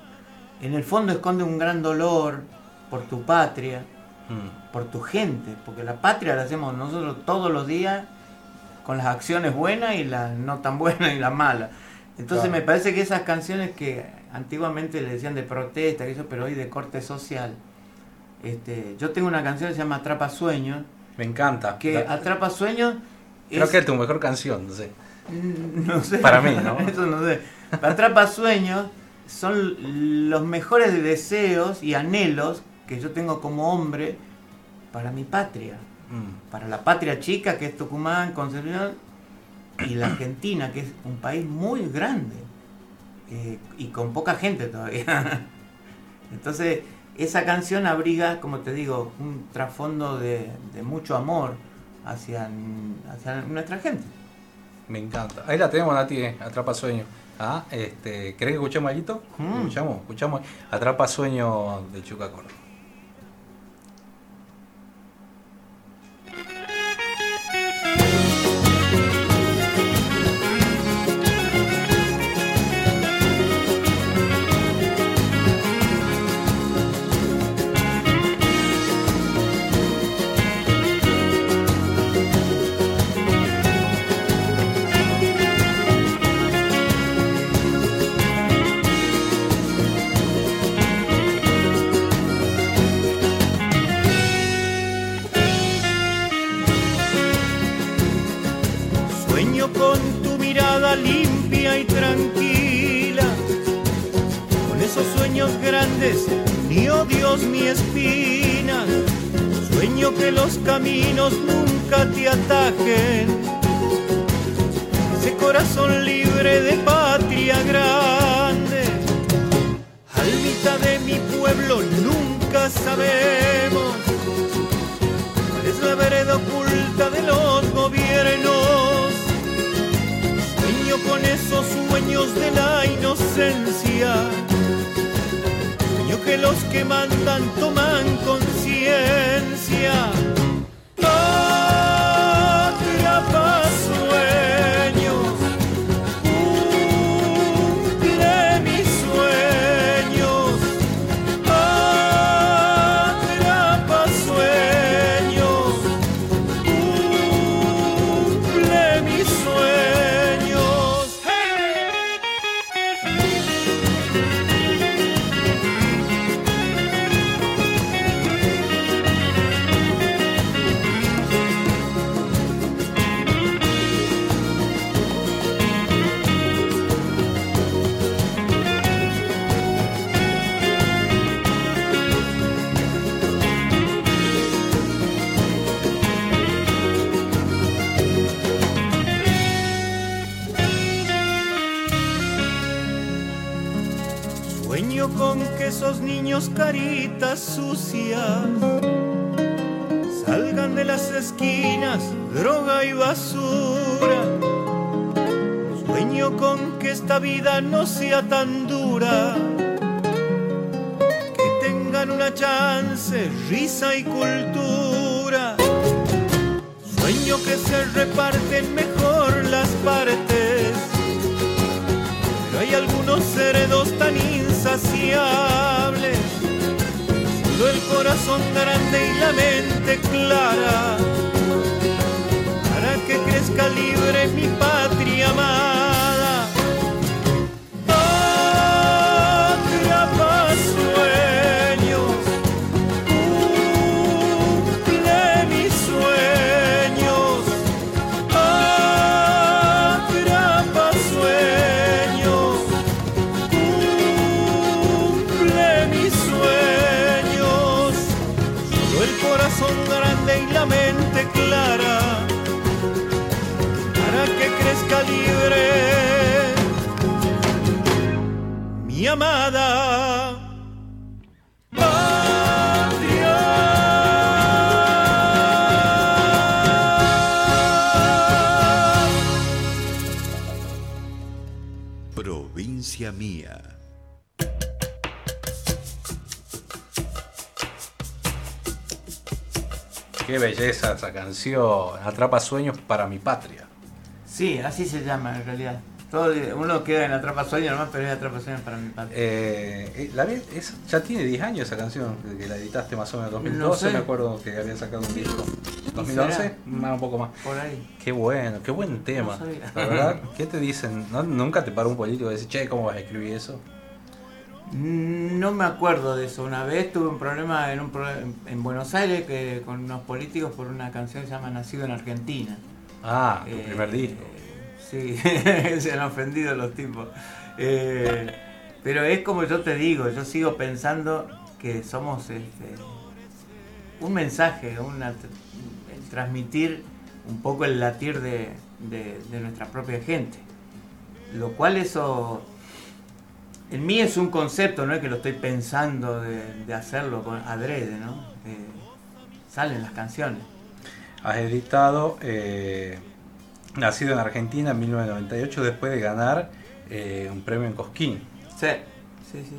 En el fondo esconde un gran dolor por tu patria, Mm. por tu gente, porque la patria la hacemos nosotros todos los días con las acciones buenas y las no tan buenas y las malas. Entonces Claro. me parece que esas canciones que antiguamente le decían de protesta, eso, pero hoy de corte social, este, yo tengo una canción que se llama Atrapa Sueños, Me encanta. que La- Atrapa Sueños creo es- que es tu mejor canción, no sé. Mm, No sé. Para mí, ¿no? <laughs> Eso no sé. Atrapa sueños son los mejores deseos y anhelos que yo tengo como hombre para mi patria. Mm. Para la patria chica que es Tucumán, Concepción y la Argentina, que es un país muy grande eh, y con poca gente todavía. <laughs> Entonces, esa canción abriga, como te digo, un trasfondo de, de mucho amor hacia, hacia nuestra gente. Me encanta. Ahí la tenemos, Nati, eh, Atrapa Sueño. Ah, este, ¿Querés que escuchemos algo? Mm. Escuchamos, escuchamos. Atrapa Sueño de Chuca Córdoba. Ni odios ni espinas. Sueño que los caminos nunca te atajen, ese corazón libre de patria grande. Almita de mi pueblo nunca sabemos cuál es la vereda oculta de los gobiernos. Sueño con esos sueños de la inocencia. Que los que mandan toman conciencia. Esa canción. Atrapa sueños para mi patria. Sí, así se llama en realidad. Todo, uno queda en Atrapa Sueños nomás, pero es Atrapa Sueños para mi padre. Eh, eh, la es- ya tiene 10 años esa canción, que la editaste más o menos en 2012, No sé. me acuerdo que había sacado un disco. ¿2011? será? Más, un poco más. Por ahí. Qué bueno, qué buen tema. sabía. La verdad, <laughs> ¿qué te dicen? ¿No- ¿Nunca te paró un político y decís, che, ¿cómo vas a escribir eso? No me acuerdo de eso. Una vez tuve un problema en, un pro- en Buenos Aires que, con unos políticos por una canción que se llama Nacido en Argentina. Ah, tu Eh, primer disco. Sí, <laughs> se han ofendido los tipos. Eh, pero es como yo te digo, yo sigo pensando que somos este, un mensaje, una, el transmitir un poco el latir de, de- de nuestra propia gente. Lo cual eso, en mí es un concepto, no es que lo estoy pensando de, de hacerlo con adrede, ¿no? Eh, salen las canciones. Has editado eh, Nacido en Argentina en 1998 después de ganar eh, un premio en Cosquín Sí, sí, sí. sí.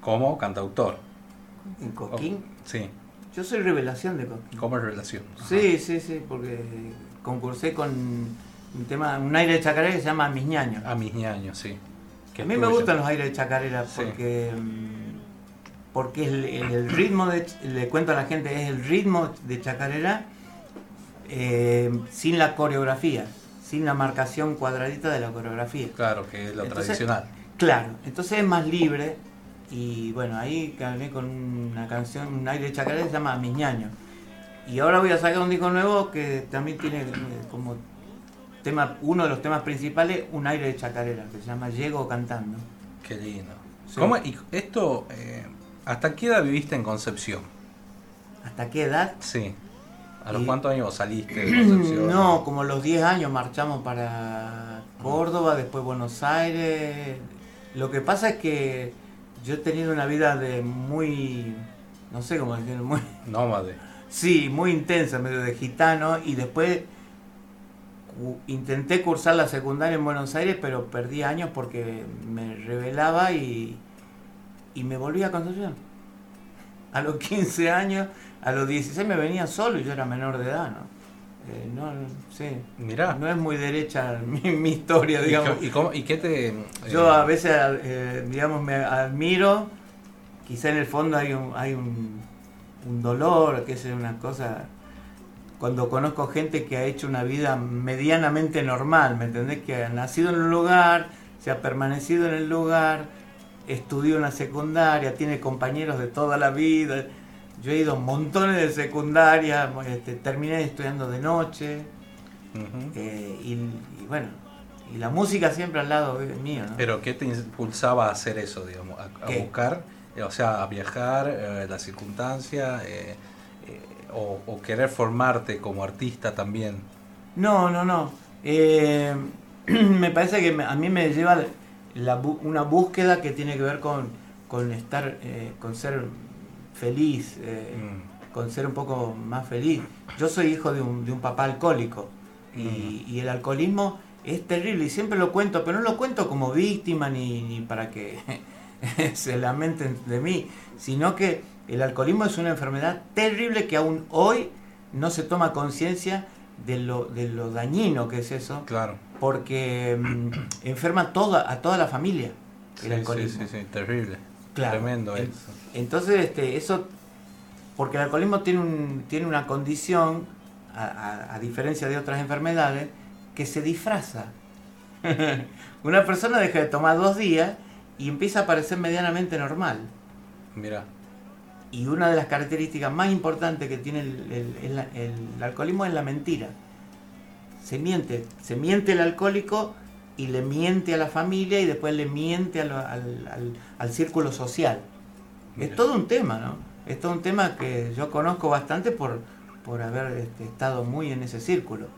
como cantautor. ¿En Cosquín? Sí. Yo soy revelación de Cosquín. ¿Cómo es relación? Sí, sí, sí, porque concursé con un tema, un aire de chacarera que se llama Mis ñaños. A mis ñaños, sí. A mí me gustan los aires de chacarera porque mm, porque el, el- el ritmo de le cuento a la gente es el ritmo de chacarera eh, sin la coreografía, sin la marcación cuadradita de la coreografía. Claro, que es lo Entonces, tradicional. Claro, entonces es más libre y bueno, ahí gané con una canción, un aire de chacarera que se llama Mis ñaños. Y ahora voy a sacar un disco nuevo que también tiene eh, como tema, uno de los temas principales, un aire de chacarera, que se llama Llego cantando. Qué lindo. Sí. ¿Cómo- y esto, eh, ¿hasta qué edad viviste en Concepción? ¿Hasta qué edad? Sí. ¿A los Y- cuántos años saliste de <clears throat> Concepción? No, como los 10 años marchamos para Córdoba, después Buenos Aires. Lo que pasa es que yo he tenido una vida de muy, no sé cómo decirlo, muy... Nómade. <laughs> Sí, muy intensa, medio de gitano, y después intenté cursar la secundaria en Buenos Aires, pero perdí años porque me rebelaba y, y me volví a Concepción. A los <laughs> 15 años, a los 16 me venía solo y yo era menor de edad, ¿no? Eh, no, sí. Mirá. No es muy derecha mi, mi historia, ¿Y digamos. ¿Y, cómo- y qué te...? Yo eh, a veces, eh, digamos, me admiro, quizá en el fondo hay un, hay un, un dolor, que es una cosa, cuando conozco gente que ha hecho una vida medianamente normal, ¿me entendés? Que ha nacido en un lugar, se ha permanecido en el lugar, estudió una secundaria, tiene compañeros de toda la vida. Yo he ido a montones de secundaria, este, terminé estudiando de noche, ujú. eh, y, y bueno, y la música siempre al lado mío, ¿no? ¿Pero qué te impulsaba a hacer eso, digamos? A, a buscar, o sea, a viajar, eh, la circunstancia, eh, o, o querer formarte como artista también. No, no, no. Eh, <clears throat> me parece que a mí me lleva la una búsqueda que tiene que ver con, con estar, eh, con ser feliz, eh, con ser un poco más feliz. Yo soy hijo de un, de un papá alcohólico y, y el alcoholismo es terrible y siempre lo cuento, pero no lo cuento como víctima ni, ni para que <laughs> se lamenten de mí, sino que el alcoholismo es una enfermedad terrible que aún hoy no se toma conciencia de lo, de lo dañino que es eso. Claro. Porque mm, enferma toda, a toda la familia el Sí, alcoholismo. sí, sí, sí, terrible. Claro. Tremendo En- eso. Entonces, este, eso, porque el alcoholismo tiene, un, tiene una condición, a, a- a diferencia de otras enfermedades, que se disfraza. <laughs> una persona deja de tomar dos días y empieza a parecer medianamente normal. Mira, Y una de las características más importantes que tiene el, el- el- el alcoholismo es la mentira. Se miente, se miente el alcohólico y le miente a la familia y después le miente lo- al, al- al círculo social. Es todo un tema, ¿no? Es todo un tema que yo conozco bastante por, por haber este, estado muy en ese círculo.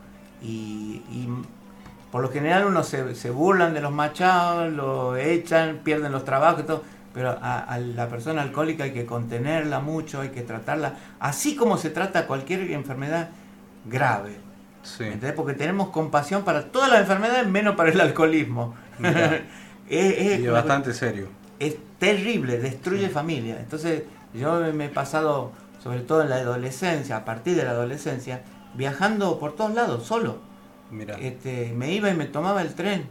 Y, y por lo general uno se, se burlan de los machados, lo echan, pierden los trabajos y todo. Pero a, a la persona alcohólica hay que contenerla mucho, hay que tratarla, así como se trata cualquier enfermedad grave. sí. ¿Entendés? Porque tenemos compasión para todas las enfermedades, menos para el alcoholismo. <laughs> Es, es Y una- bastante serio. es terrible, destruye familia. Entonces, yo me he pasado, sobre todo en la adolescencia, a partir de la adolescencia, viajando por todos lados, solo. Este, me iba y me tomaba el tren.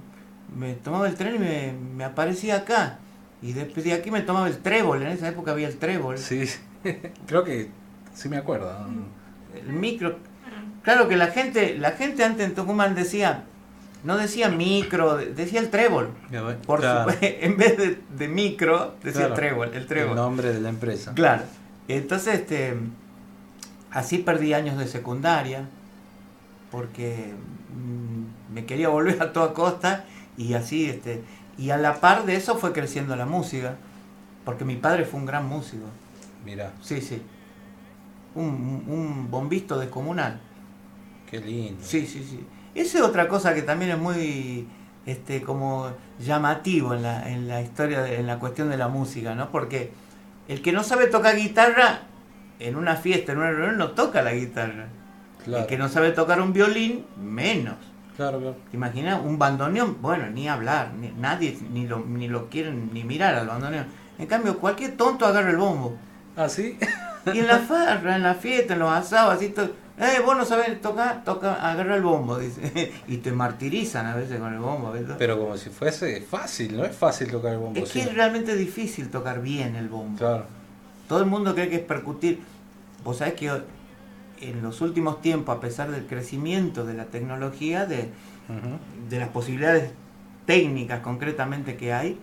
Me tomaba el tren y me, me aparecía acá. Y después de aquí me tomaba el trébol. En esa época había el trébol. Sí, <laughs> creo que sí me acuerdo. El micro. Claro que la gente, la gente antes en Tucumán decía, no decía micro, decía el trébol. Por Claro. supuesto, <laughs> en vez de, de micro, decía Claro. trébol, el trébol. El nombre de la empresa. Claro. Entonces, este, así perdí años de secundaria, porque mm, me quería volver a toda costa y así, este, y a la par de eso fue creciendo la música, porque mi padre fue un gran músico. Mira, Sí, sí. Un, un bombisto descomunal. qué lindo. Sí, sí, sí. Esa es otra cosa que también es muy este como llamativo en la, en la historia, de- en la cuestión de la música, ¿no? Porque el que no sabe tocar guitarra en una fiesta, en una reunión, no toca la guitarra. Claro. El que no sabe tocar un violín, menos. Claro, claro. ¿Te imaginas? Un bandoneón, bueno, ni hablar, ni- nadie ni lo, ni lo quieren ni mirar al bandoneón. En cambio, cualquier tonto agarra el bombo. ¿Ah, sí? <laughs> Y en la farra, en la fiesta, en los asados, así todo. Eh, vos no sabés tocar, toca, agarra el bombo, dice. <laughs> Y te martirizan a veces con el bombo, ¿ves? Pero como si fuese fácil, no es fácil tocar el bombo. Es que sí. es realmente difícil tocar bien el bombo. Claro. Todo el mundo cree que es percutir. Vos sabés que en los últimos tiempos, a pesar del crecimiento de la tecnología, de, Ujú. de las posibilidades técnicas concretamente que hay,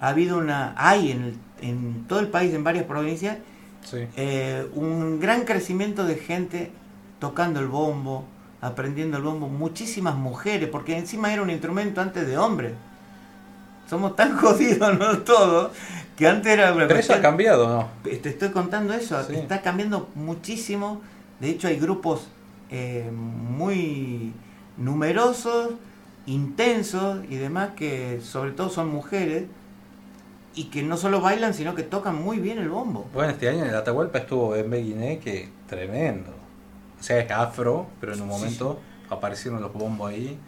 ha habido una, hay en, el- en todo el país, en varias provincias, Sí. eh, un gran crecimiento de gente tocando el bombo, aprendiendo el bombo, muchísimas mujeres, porque encima era un instrumento antes de hombres. Somos tan <laughs> jodidos, ¿no? Todos, que antes era... Pero eso ha cambiado, ¿no? Te estoy contando eso, Sí. está cambiando muchísimo. De hecho, hay grupos eh, muy numerosos, intensos y demás, que sobre todo son mujeres y que no solo bailan, sino que tocan muy bien el bombo. Bueno, este año en el Atahualpa estuvo Ben Beguiné, que tremendo. O sea, es afro, pero en un Sí, momento aparecieron los bombos ahí.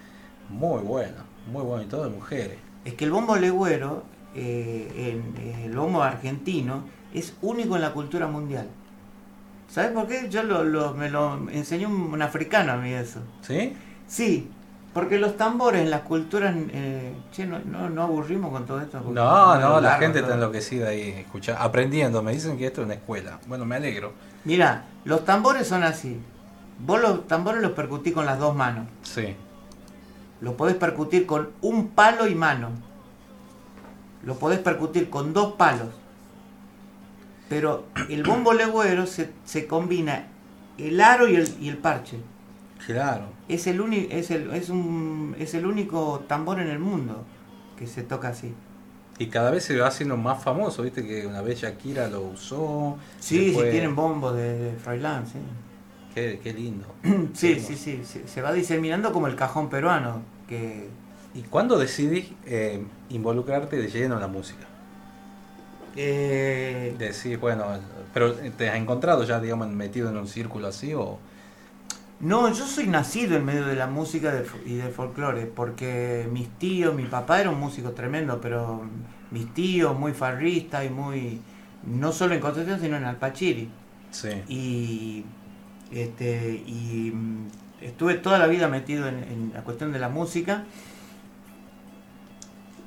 Muy bueno, muy bueno, y todo de mujeres. Es que el bombo legüero, eh, en- eh, el bombo argentino, es único en la cultura mundial. ¿Sabes por qué? Yo lo, lo- me lo enseñó un, africano a mí eso. ¿Sí? Sí, porque los tambores en las culturas... eh, che, no, no, no aburrimos con todo esto. No, es no, la gente todo. está enloquecida ahí, escucha, aprendiendo. Me dicen que esto es una escuela. Bueno, me alegro. Mira, los tambores son así. Vos los tambores los percutís con las dos manos. Sí. Lo podés percutir con un palo y mano. Lo podés percutir con dos palos. Pero el bombo legüero se, se combina el aro y el, y el parche. Claro. Es el, uni- es, el, es, un, es el único tambor en el mundo que se toca así. Y cada vez se va haciendo más famoso, viste que una vez Shakira lo usó. Sí, después- sí, tienen bombos de, de sí. Qué, qué lindo. <clears throat> Sí, sí, sí, se, se va diseminando como el cajón peruano, que ¿Y cuándo decidís eh, involucrarte de lleno en la música? Eh, Decís, bueno, pero ¿te has encontrado ya, digamos, metido en un círculo así o...? No, yo soy nacido en medio de la música y del folclore, porque mis tíos, mi papá era un músico tremendo, pero mis tíos muy farristas y muy, no solo en Concepción, sino en Alpachiri. Sí. Y, este, y mm, estuve toda la vida metido en, en la cuestión de la música.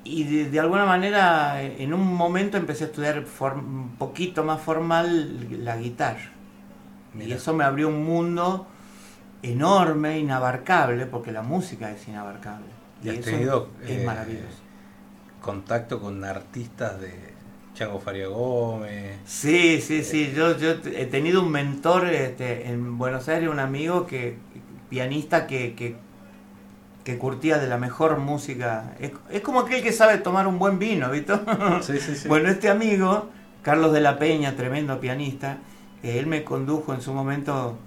Y de, de alguna manera en un momento empecé a estudiar un poquito más formal la guitarra. Y eso me abrió un mundo enorme, inabarcable, porque la música es inabarcable. ¿Y has eso tenido es eh, maravilloso. contacto con artistas de Chango Faria Gómez? Sí, sí, sí. Yo, yo he tenido un mentor este, en Buenos Aires, un amigo que pianista que, que, que curtía de la mejor música. Es, es como aquel que sabe tomar un buen vino, ¿viste? <laughs> Sí, sí, sí. Bueno, este amigo, Carlos de la Peña, tremendo pianista, eh, él me condujo en su momento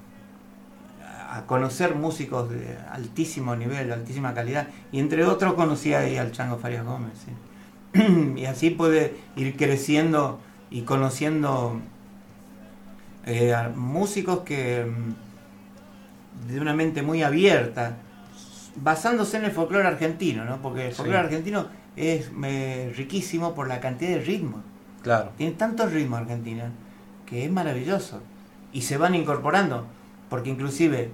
a conocer músicos de altísimo nivel, de altísima calidad, y entre otros conocí ahí al Chango Farias Gómez. sí. <clears throat> y así puede ir creciendo y conociendo eh, a músicos que mm, de una mente muy abierta, basándose en el folclore argentino, ¿no? Porque el Sí. folclore argentino es eh, riquísimo por la cantidad de ritmos. Claro. Tiene tantos ritmos Argentina que es maravilloso. Y se van incorporando. Porque inclusive,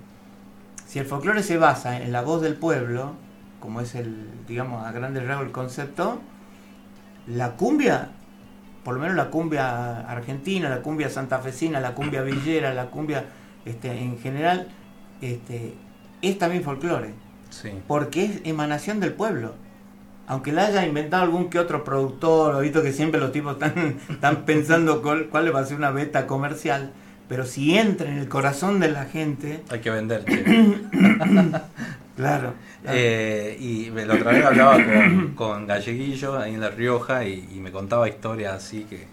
si el folclore se basa en la voz del pueblo, como es el, digamos, a grandes rasgos el concepto, la cumbia, por lo menos la cumbia argentina, la cumbia santafesina, la cumbia villera, la cumbia este, en general, este, es también folclore. Sí. Porque es emanación del pueblo. Aunque la haya inventado algún que otro productor, visto que siempre los tipos están, <laughs> están pensando cuál, cuál va a ser una beta comercial, pero si entra en el corazón de la gente, Hay que vender, che. <coughs> claro. Eh, y la otra vez hablaba con, con Galleguillo ahí en La Rioja y, y me contaba historias así que,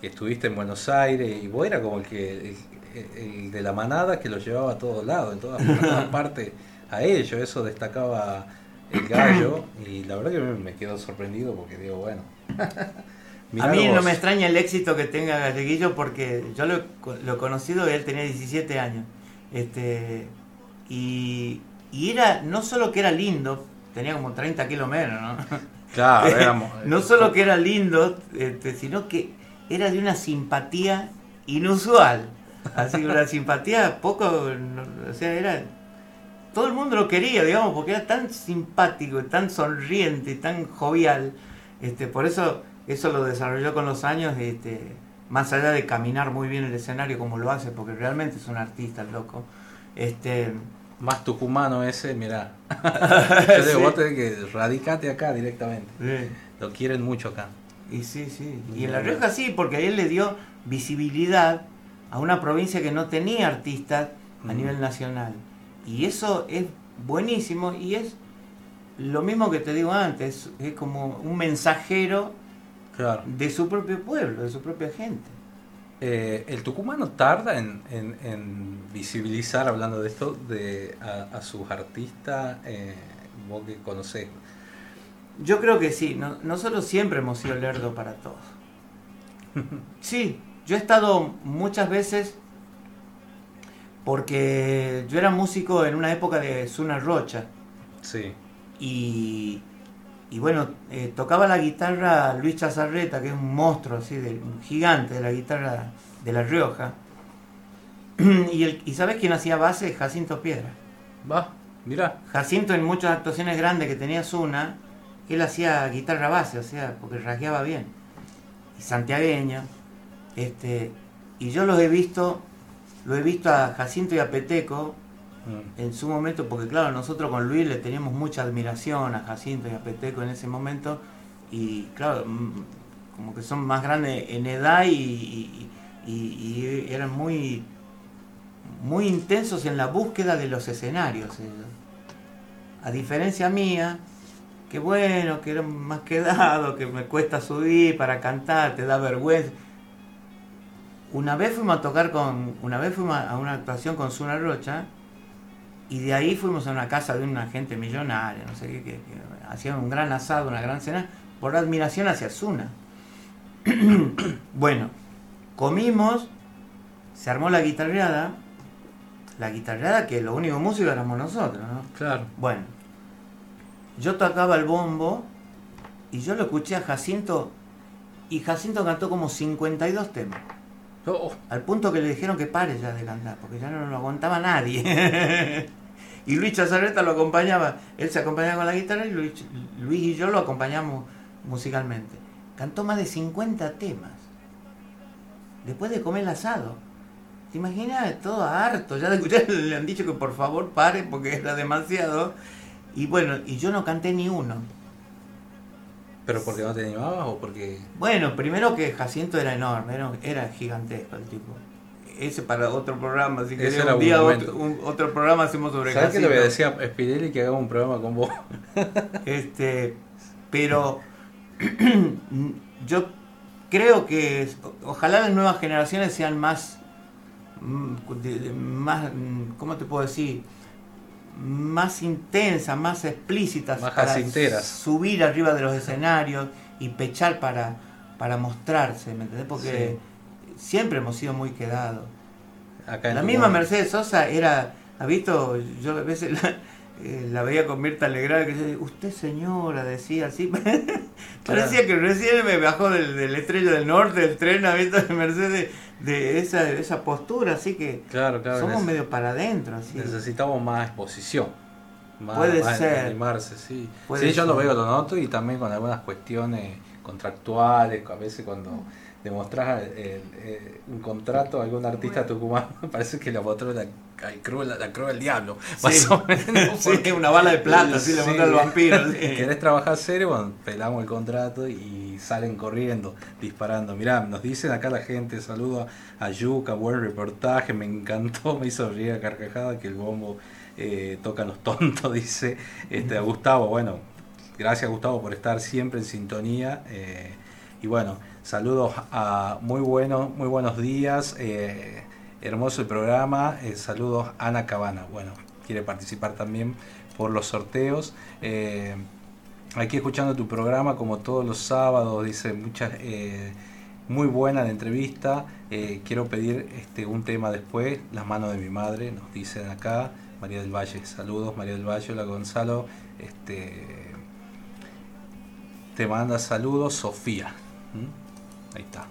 que estuviste en Buenos Aires y vos era como el que el, el de la manada que lo llevaba a todos lados, en todas, todas partes a ellos, eso destacaba el gallo y la verdad que me, quedo sorprendido porque digo, bueno. <laughs> a mí no me extraña el éxito que tenga Galleguillo porque yo lo, he co- lo he conocido, él tenía 17 años. Este, y, y era, no solo que era lindo, tenía como 30 kilos menos, ¿no? <laughs> Claro, <laughs> éramos- no solo que era lindo, este, sino que era de una simpatía inusual. Así, una simpatía poco, o sea, era... Todo el mundo lo quería, digamos, porque era tan simpático, tan sonriente, tan jovial. Este, por eso eso lo desarrolló con los años, este, más allá de caminar muy bien el escenario como lo hace, porque realmente es un artista el loco. Este, Más tucumano ese, mirá. <laughs> Yo digo, Sí. vos tenés que radicate acá directamente. Sí. Lo quieren mucho acá. Y sí, sí. Y en La Rioja sí, porque ahí él le dio visibilidad a una provincia que no tenía artistas a Mm. nivel nacional. Y eso es buenísimo y es lo mismo que te digo antes, es como un mensajero Claro. de su propio pueblo, de su propia gente. Eh, el tucumano tarda en, en- en visibilizar, hablando de esto, de, a, a sus artistas, eh, vos que conocés. Yo creo que sí, no- nosotros siempre hemos sido lerdo para todos. <laughs> Sí, yo he estado muchas veces porque yo era músico en una época de Zuna Rocha Sí. y, y bueno, eh, tocaba la guitarra Luis Chazarreta, que es un monstruo así, de, un gigante de la guitarra de La Rioja. <clears throat> y, el, ¿Y sabes quién hacía base? Jacinto Piedra. Va, mirá. Jacinto en muchas actuaciones grandes que tenía Zuna, él hacía guitarra base, o sea, porque rasgueaba bien. Y santiagueño. Este, y yo los he visto, lo he visto a Jacinto y a Peteco Mm. en su momento, porque claro, nosotros con Luis le teníamos mucha admiración a Jacinto y a Peteco en ese momento, y claro, mm, como que son más grandes en edad y, y- y- y eran muy, muy intensos en la búsqueda de los escenarios. A diferencia mía, que bueno, que era más quedado, que me cuesta subir para cantar, te da vergüenza. Una vez fuimos a tocar con, una vez fuimos a una actuación con Zuna Rocha y de ahí fuimos a una casa de una gente millonaria, no sé qué, que, que hacían un gran asado, una gran cena, por admiración hacia Zuna. <clears throat> bueno, comimos, se armó la guitarreada, la guitarreada que lo único músico éramos nosotros, ¿no? Claro. Bueno, yo tocaba el bombo y yo lo escuché a Jacinto y Jacinto cantó como 52 temas. Oh, Al punto que le dijeron que pare ya de cantar, porque ya no lo aguantaba nadie. <laughs> y Luis Chazarreta lo acompañaba, él se acompañaba con la guitarra y Luis, Luis y yo lo acompañamos musicalmente. Cantó más de 50 temas. Después de comer el asado. ¿Te? Todo harto. Ya escuchar le han dicho que por favor pare porque era demasiado. Y bueno, y yo no canté ni uno. ¿Pero porque no te animabas o porque.? Bueno, primero que Jacinto era enorme, era, era gigantesco el tipo. Ese para otro programa, querés era un día otro, un- otro programa hacemos sobre ¿Sabes qué Jacinto. le decía a Spinelli que haga un programa con vos? <laughs> Este, pero <clears throat> yo creo que ojalá las nuevas generaciones sean más, mm, más, mm, ¿cómo te puedo decir? Más intensas, más explícitas, Más para jacinteras. subir arriba de los escenarios y pechar para, para mostrarse, ¿me entendés? Porque siempre hemos sido muy quedados. Acá La misma Mercedes Sosa era, ¿ha visto? Yo a veces la, eh, la veía con Mirta Legrand que decía, usted señora, decía así. <laughs> Parecía que recién me bajó del, del Estrella del Norte, del tren, ¿ha visto? De <laughs> Mercedes, de esa, de esa postura, así que Claro, claro. somos medio para adentro, así. Necesitamos más exposición. Más, Puede más ser. animarse, sí. Puede sí, yo lo veo, lo noto y también con algunas cuestiones contractuales, a veces cuando demostrás el- el- eh, un contrato a algún artista tucumano, <laughs> parece que la mostró la, ay, cruz, la, cruz del diablo, más o menos. <laughs> Sí, una bala de plata, así le monta al vampiro. <laughs> Querés trabajar serio, bueno, pelamos el contrato y salen corriendo, disparando. Mirá, nos dicen acá la gente, saludo a Yuca, buen reportaje, me encantó, me hizo reír a carcajada que el bombo eh, toca los tontos, <laughs> dice este, a Gustavo. Bueno, gracias Gustavo por estar siempre en sintonía. eh, y bueno, saludos a muy buenos, muy buenos días. eh, hermoso el programa. eh, saludos Ana Cabana. Bueno, quiere participar también por los sorteos. eh, aquí escuchando tu programa como todos los sábados, dice muchas eh, muy buena la entrevista. quiero pedir este un tema después, Las manos de mi madre, nos dicen acá. María del Valle, saludos María del Valle, hola Gonzalo. Este te manda saludos Sofía. ¿Mm? Ahí está.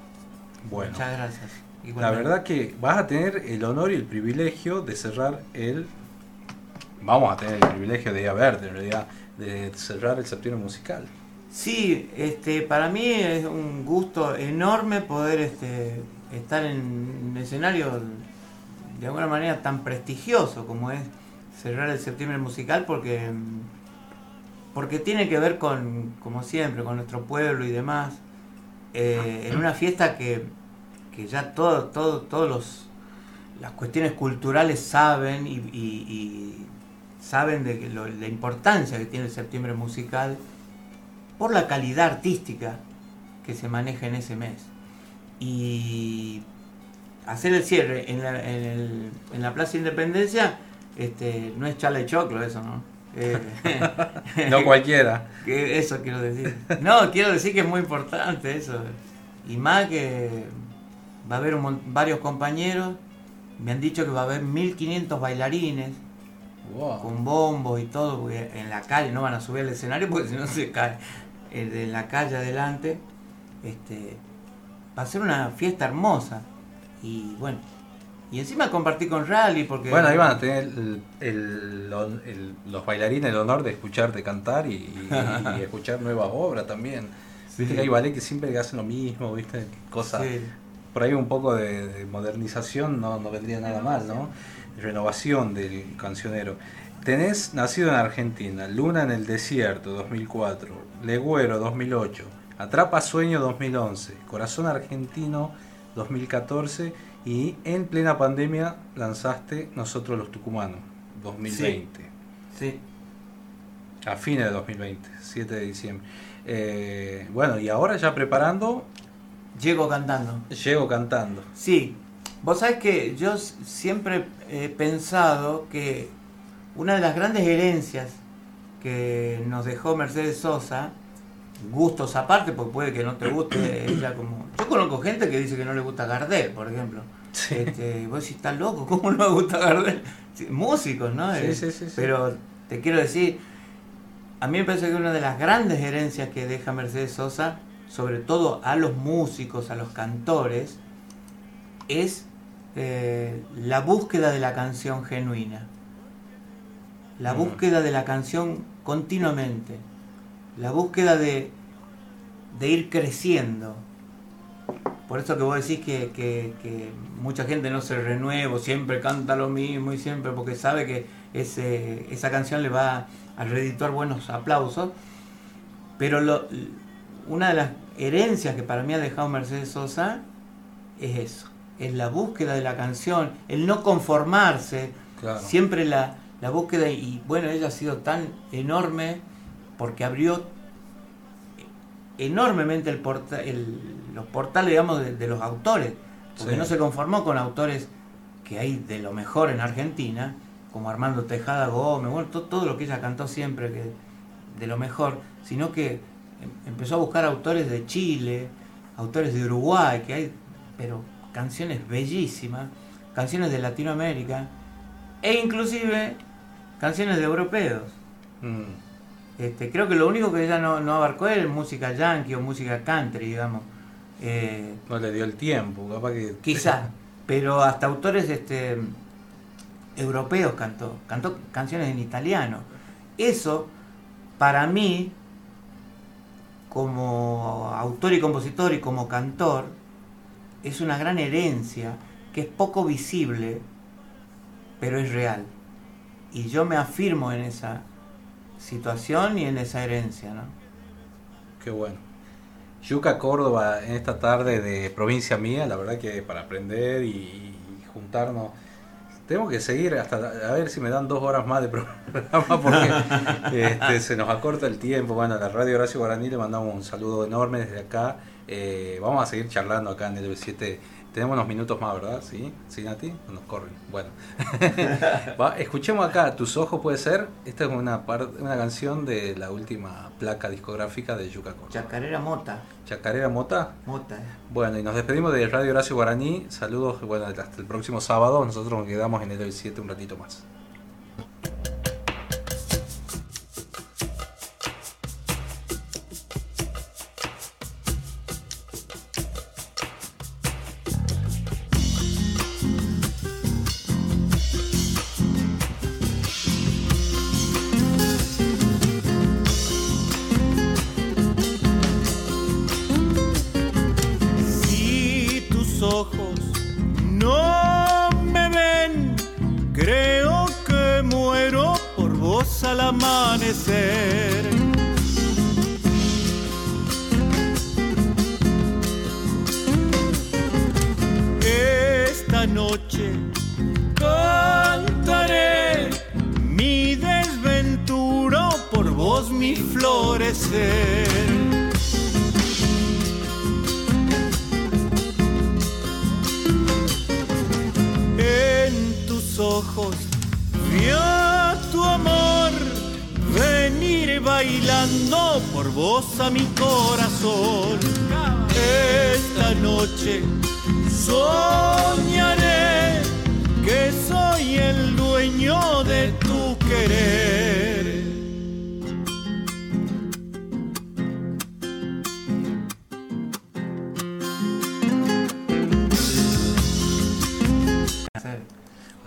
Bueno. Muchas gracias. La verdad que vas a tener el honor y el privilegio de cerrar el. Vamos a tener el privilegio de haber, en realidad, de cerrar el septiembre musical. Sí, este, para mí es un gusto enorme poder este, estar en un escenario de alguna manera tan prestigioso como es cerrar el septiembre musical porque, porque tiene que ver con, como siempre, con nuestro pueblo y demás. Eh, en una fiesta que, que ya todo, todo, todos los las cuestiones culturales saben y, y- y saben de lo- la importancia que tiene el septiembre musical por la calidad artística que se maneja en ese mes. Y hacer el cierre en la, en el- en la Plaza Independencia este, no es chala y choclo eso, ¿no? <laughs> Eh, No cualquiera. <laughs> que eso quiero decir. No, quiero decir que es muy importante eso. Y más que va a haber un varios compañeros, me han dicho que va a haber 1500 bailarines con bombos y todo, porque en la calle no van a subir al escenario porque <laughs> si no se cae. De la calle adelante, este, va a ser una fiesta hermosa. Y bueno, y encima compartí con Rally porque... Bueno, ahí van a tener el- el- lo- el- los bailarines el honor de escucharte cantar y, y- <laughs> y escuchar nuevas obras también. Viste Sí. que hay ballet que siempre hacen lo mismo, viste, cosas. Sí. Por ahí un poco de, de modernización no, no vendría nada mal, ¿no? Renovación del cancionero. Tenés Nacido en Argentina, Luna en el Desierto 2004, Legüero 2008, Atrapa Sueño 2011, Corazón Argentino 2014 y en plena pandemia lanzaste Nosotros los Tucumanos 2020. Sí. A fines de 2020, 7 de diciembre. Eh, bueno, y ahora ya preparando. Llego cantando. Llego cantando. Sí, vos sabés que yo siempre he pensado que una de las grandes herencias que nos dejó Mercedes Sosa, gustos aparte, porque puede que no te guste <coughs> ella como... Yo conozco gente que dice que no le gusta Gardel, por ejemplo. Este, vos decís, estás loco, ¿cómo no me gusta Gardel? Sí, músicos, ¿no? Sí, Eh, sí, sí, sí. Pero te quiero decir, a mí me parece que una de las grandes herencias que deja Mercedes Sosa, sobre todo a los músicos, a los cantores, es eh, la búsqueda de la canción genuina. La Mm. búsqueda de la canción continuamente. La búsqueda de, de ir creciendo. Por eso que vos decís que, que- que mucha gente no se renueva, siempre canta lo mismo y siempre, porque sabe que ese, esa canción le va a redituar buenos aplausos. Pero lo- una de las herencias que para mí ha dejado Mercedes Sosa es eso, es la búsqueda de la canción, el no conformarse, Claro. siempre la, la búsqueda y bueno, ella ha sido tan enorme porque abrió enormemente el porta- el- los portales, digamos, de, de los autores, porque Sí. no se conformó con autores que hay de lo mejor en Argentina, como Armando Tejada Gómez, bueno, to- todo, lo que ella cantó siempre, que de lo mejor, sino que empezó a buscar autores de Chile, autores de Uruguay, que hay, pero canciones bellísimas, canciones de Latinoamérica, e inclusive canciones de europeos. Mm. Este, creo que lo único que ella no, no abarcó es música yankee o música country, digamos. Eh, No le dio el tiempo, capaz que. <laughs> Quizás, pero hasta autores este, europeos cantó, cantó canciones en italiano. Eso, para mí, como autor y compositor y como cantor, es una gran herencia que es poco visible, pero es real. Y yo me afirmo en esa situación y en esa herencia, ¿no? Qué bueno. Yuca Córdoba en esta tarde de provincia mía, la verdad que para aprender y, juntarnos. Tengo que seguir hasta a ver si me dan dos horas más de <laughs> programa porque este, se nos acorta el tiempo. Bueno, a la radio Horacio Guaraní le mandamos un saludo enorme desde acá. Eh, vamos a seguir charlando acá en el 7 Tenemos unos minutos más, ¿verdad? ¿Sí? ¿Sí, Nati? ¿O Nos corren. Bueno. <laughs> Va, escuchemos acá, Tus Ojos puede ser. Esta es una, una canción de la última placa discográfica de Yuca Córdoba. Chacarera Mota. ¿Chacarera Mota? Mota. Bueno, y nos despedimos de Radio Horacio Guaraní. Saludos, bueno, hasta el próximo sábado. Nosotros nos quedamos en el 7 un ratito más.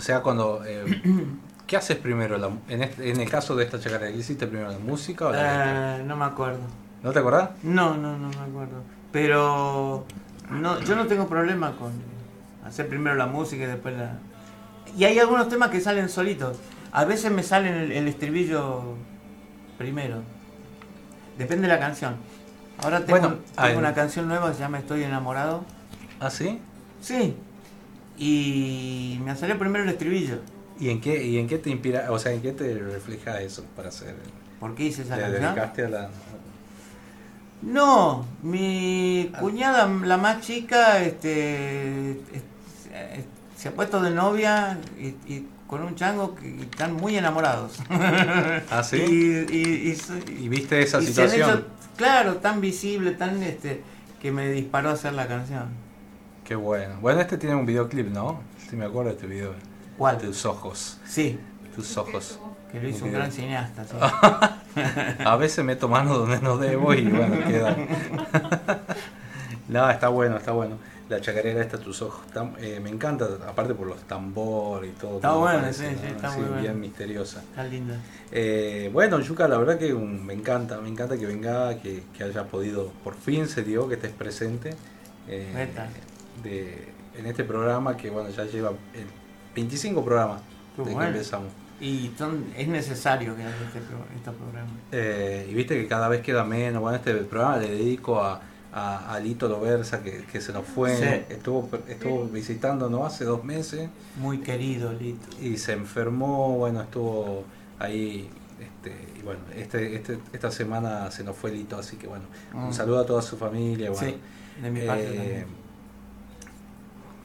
Sea, cuando. eh, <clears throat> ¿Qué haces primero? La- en, este- en el caso de esta chacarera, ¿qué hiciste primero? ¿La música o la? Eh, no me acuerdo. ¿No te acordás? No, no, no me acuerdo. Pero no, yo no tengo problema con hacer primero la música y después la... Y hay algunos temas que salen solitos. A veces me sale el, el estribillo primero. Depende de la canción. Ahora tengo, Bueno, tengo una canción nueva que se llama Estoy enamorado. ¿Ah, sí? Sí. Y me salió primero el estribillo. ¿Y en qué, y en qué te inspira, o sea, en qué te refleja eso para hacer? ¿Por qué hice esa ¿Te canción? dedicaste a la.? No, mi cuñada, la más chica, este, es- es- se ha puesto de novia y, y con un chango que están muy enamorados. <laughs> ¿Ah, sí? Y, y- y so- ¿Y viste esa situación? hecho, claro, tan visible, tan este, que me disparó a hacer la canción. Qué bueno. Bueno, este tiene un videoclip, ¿no? Sí, me acuerdo de este video. ¿Cuál? Tus ojos. Sí. Tus ojos. Que lo hizo un gran cineasta, sí. <laughs> a veces meto mano donde no debo y bueno, queda. <laughs> No, está bueno, está bueno. La chacarera esta, tus ojos, tam- eh, me encanta, aparte por los tambores y todo. Está todo bueno, parece, sí, ¿no? sí, está Así, muy bueno. bien misteriosa. Está linda. Eh, bueno, Yuka, la verdad que um, me encanta, me encanta que venga, que, que haya podido, por fin se dio, que estés presente eh. De, en este programa que bueno ya lleva el 25 programas de bueno. que empezamos. Y son, es necesario que haya este, pro- estos programas. Eh, y viste que cada vez queda menos. Bueno, este programa le dedico a, a, a Lito Loversa, que, que se nos fue. Sí. Estuvo, estuvo visitándonos hace dos meses. Muy querido, Lito. Y se enfermó, bueno, estuvo ahí. Este, y bueno, este, este, esta semana se nos fue Lito, así que bueno, Mm. un saludo a toda su familia. Bueno. Sí, de mi parte Eh, también.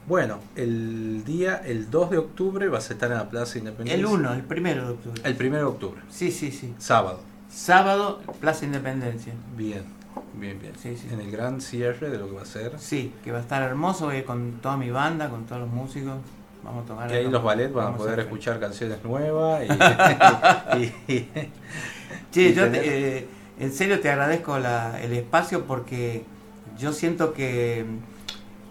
Bueno, el día, el 2 de octubre vas a estar en la Plaza Independencia. El 1, el primero de octubre. El 1 de octubre. Sí, sí, sí. Sábado. Sábado, Plaza Independencia. Bien, bien, bien. Sí, sí. En el gran cierre de lo que va a ser. Sí, que va a estar hermoso, voy a ir con toda mi banda, con todos los músicos. Vamos a tocar. Que ahí los ballets van a poder escuchar canciones nuevas y, <laughs> <laughs> y- y- Che, y yo tener- te- eh, en serio te agradezco la- el espacio porque yo siento que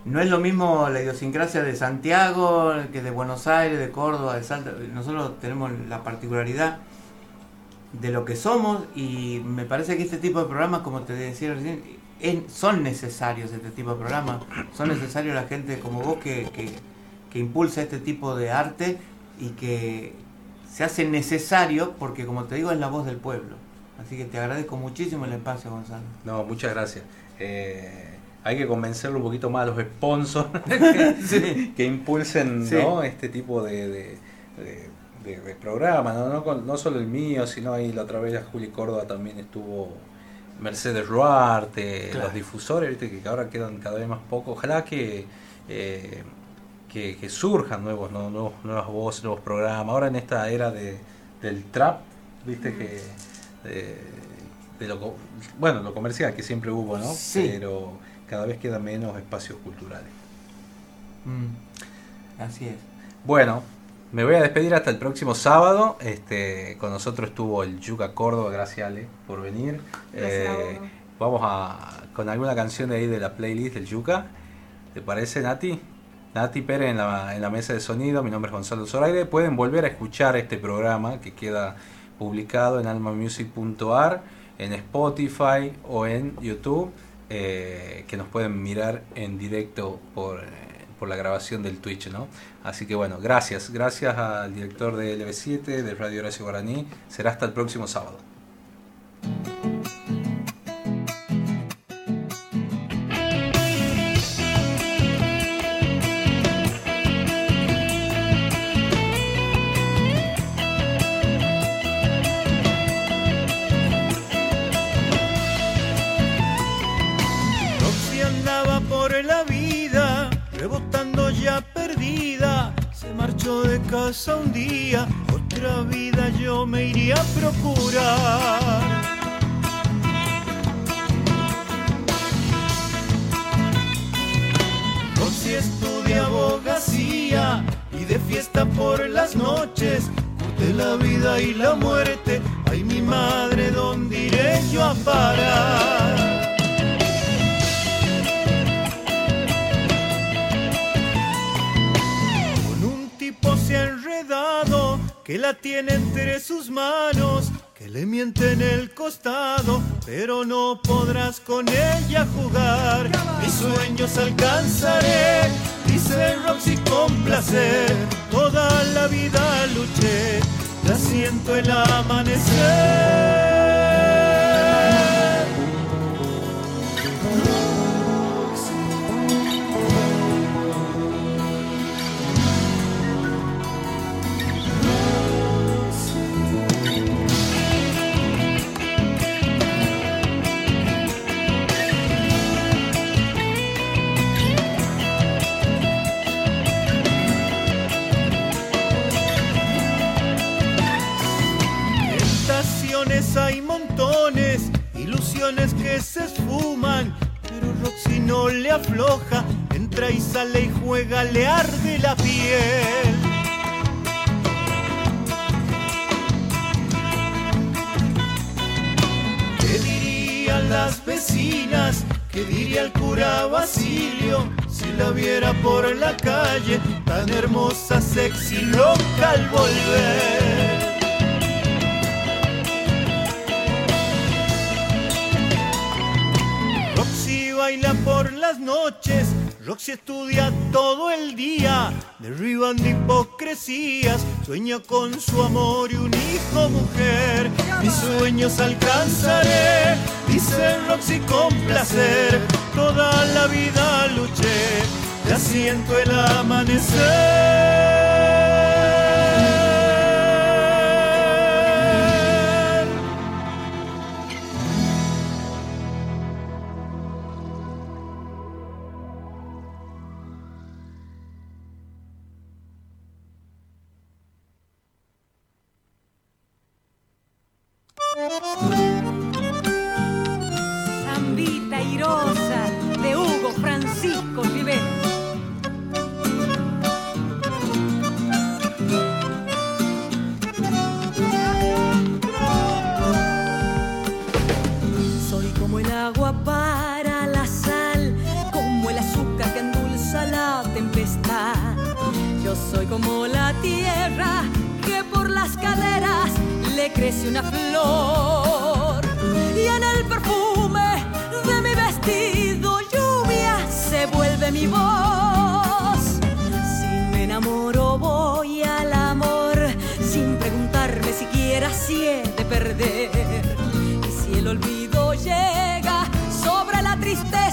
no es lo mismo la idiosincrasia de Santiago que de Buenos Aires, de Córdoba, de Salta. Nosotros tenemos la particularidad de lo que somos y me parece que este tipo de programas, como te decía recién, es- son necesarios este tipo de programas. Son necesarios la gente como vos que, que, que impulsa este tipo de arte y que se hace necesario porque, como te digo, es la voz del pueblo. Así que te agradezco muchísimo el espacio, Gonzalo. No, muchas gracias. Eh, hay que convencerlo un poquito más a los sponsors <laughs> que, <laughs> que impulsen Sí. ¿no? este tipo de, de, de- programas, ¿no? No, no solo el mío, sino ahí la otra vez a Juli Córdoba también estuvo Mercedes Ruarte, Claro. los difusores, viste que ahora quedan cada vez más pocos. Ojalá que, eh, que, que surjan nuevos, ¿no? nuevos, nuevas voces, nuevos programas. Ahora en esta era de, del trap, viste que de, de lo, bueno, lo comercial que siempre hubo, ¿no? Sí. Pero cada vez quedan menos espacios culturales. Mm, Así es. Bueno, me voy a despedir hasta el próximo sábado. Este, con nosotros estuvo el Yuca Córdoba, gracias Ale por venir. Gracias Eh, vamos a con alguna canción de ahí de la playlist del Yuca. ¿Te parece, Nati? Nati Pérez en la, en la mesa de sonido, mi nombre es Gonzalo Zoraide. Pueden volver a escuchar este programa que queda publicado en almamusic.ar, en Spotify o en YouTube, eh, que nos pueden mirar en directo por, eh, por la grabación del Twitch, ¿no? Así que bueno, gracias, gracias al director de LB7, de Radio Horacio Guaraní. Será hasta el próximo sábado. Un día, otra vida yo me iría a procurar. Roxy estudia abogacía y de fiesta por las noches. De la vida y la muerte, ay mi madre, ¿dónde iré yo a parar? Que la tiene entre sus manos, que le miente en el costado, pero no podrás con ella jugar. Mis sueños alcanzaré, dice Roxy con placer. Toda la vida luché, la siento el amanecer. Hay montones, ilusiones que se esfuman, pero Roxy no le afloja, entra y sale y juega, le arde la piel. ¿Qué dirían las vecinas ¿Qué diría el cura Basilio si la viera por la calle? Tan hermosa, sexy, loca al volver. Baila por las noches, Roxy estudia todo el día, derriban de hipocresías, sueña con su amor y un hijo mujer. Mis sueños alcanzaré, dice Roxy con placer, toda la vida luché, ya siento el amanecer. Zambita irosa de Hugo Francisco Rivera. Soy como el agua para la sal, como el azúcar que endulza la tempestad. Yo soy como la tierra que por las caderas le crece una flor. Y en el perfume de mi vestido lluvia se vuelve mi voz. Si me enamoro voy al amor sin preguntarme siquiera si he de perder. Y si el olvido llega sobre la tristeza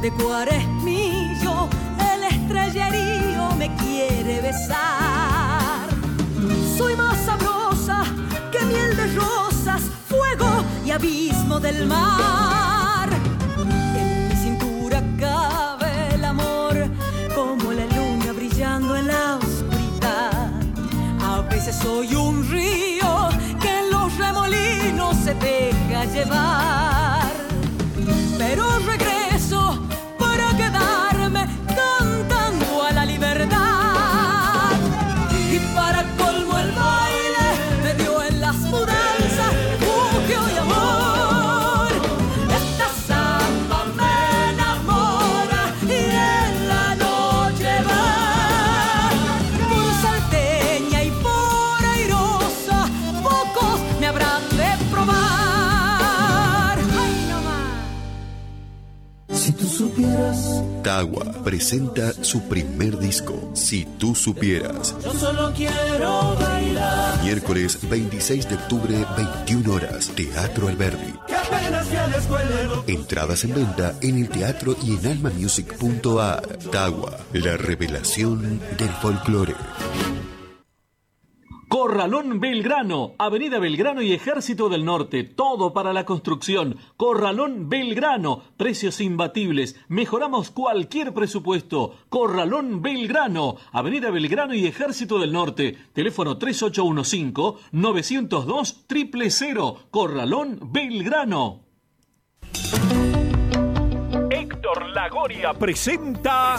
de cuaresmillo, el estrellerío me quiere besar. Soy más sabrosa que miel de rosas, fuego y abismo del mar. En mi cintura cabe el amor, como la luna brillando en la oscuridad. A veces soy un río que en los remolinos se deja llevar. Pero supieras. Tagua presenta su primer disco, Si tú supieras. Yo solo quiero bailar. Miércoles 26 de octubre, 21 horas, Teatro Alberdi. Entradas en venta en el teatro y en almamusic.ar. Tagua, la revelación del folclore. Corralón Belgrano, Avenida Belgrano y Ejército del Norte, todo para la construcción. Corralón Belgrano, precios imbatibles, mejoramos cualquier presupuesto. Corralón Belgrano, Avenida Belgrano y Ejército del Norte, teléfono 3815-902 000. Corralón Belgrano. Héctor Lagoria presenta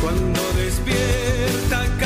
cuando despierta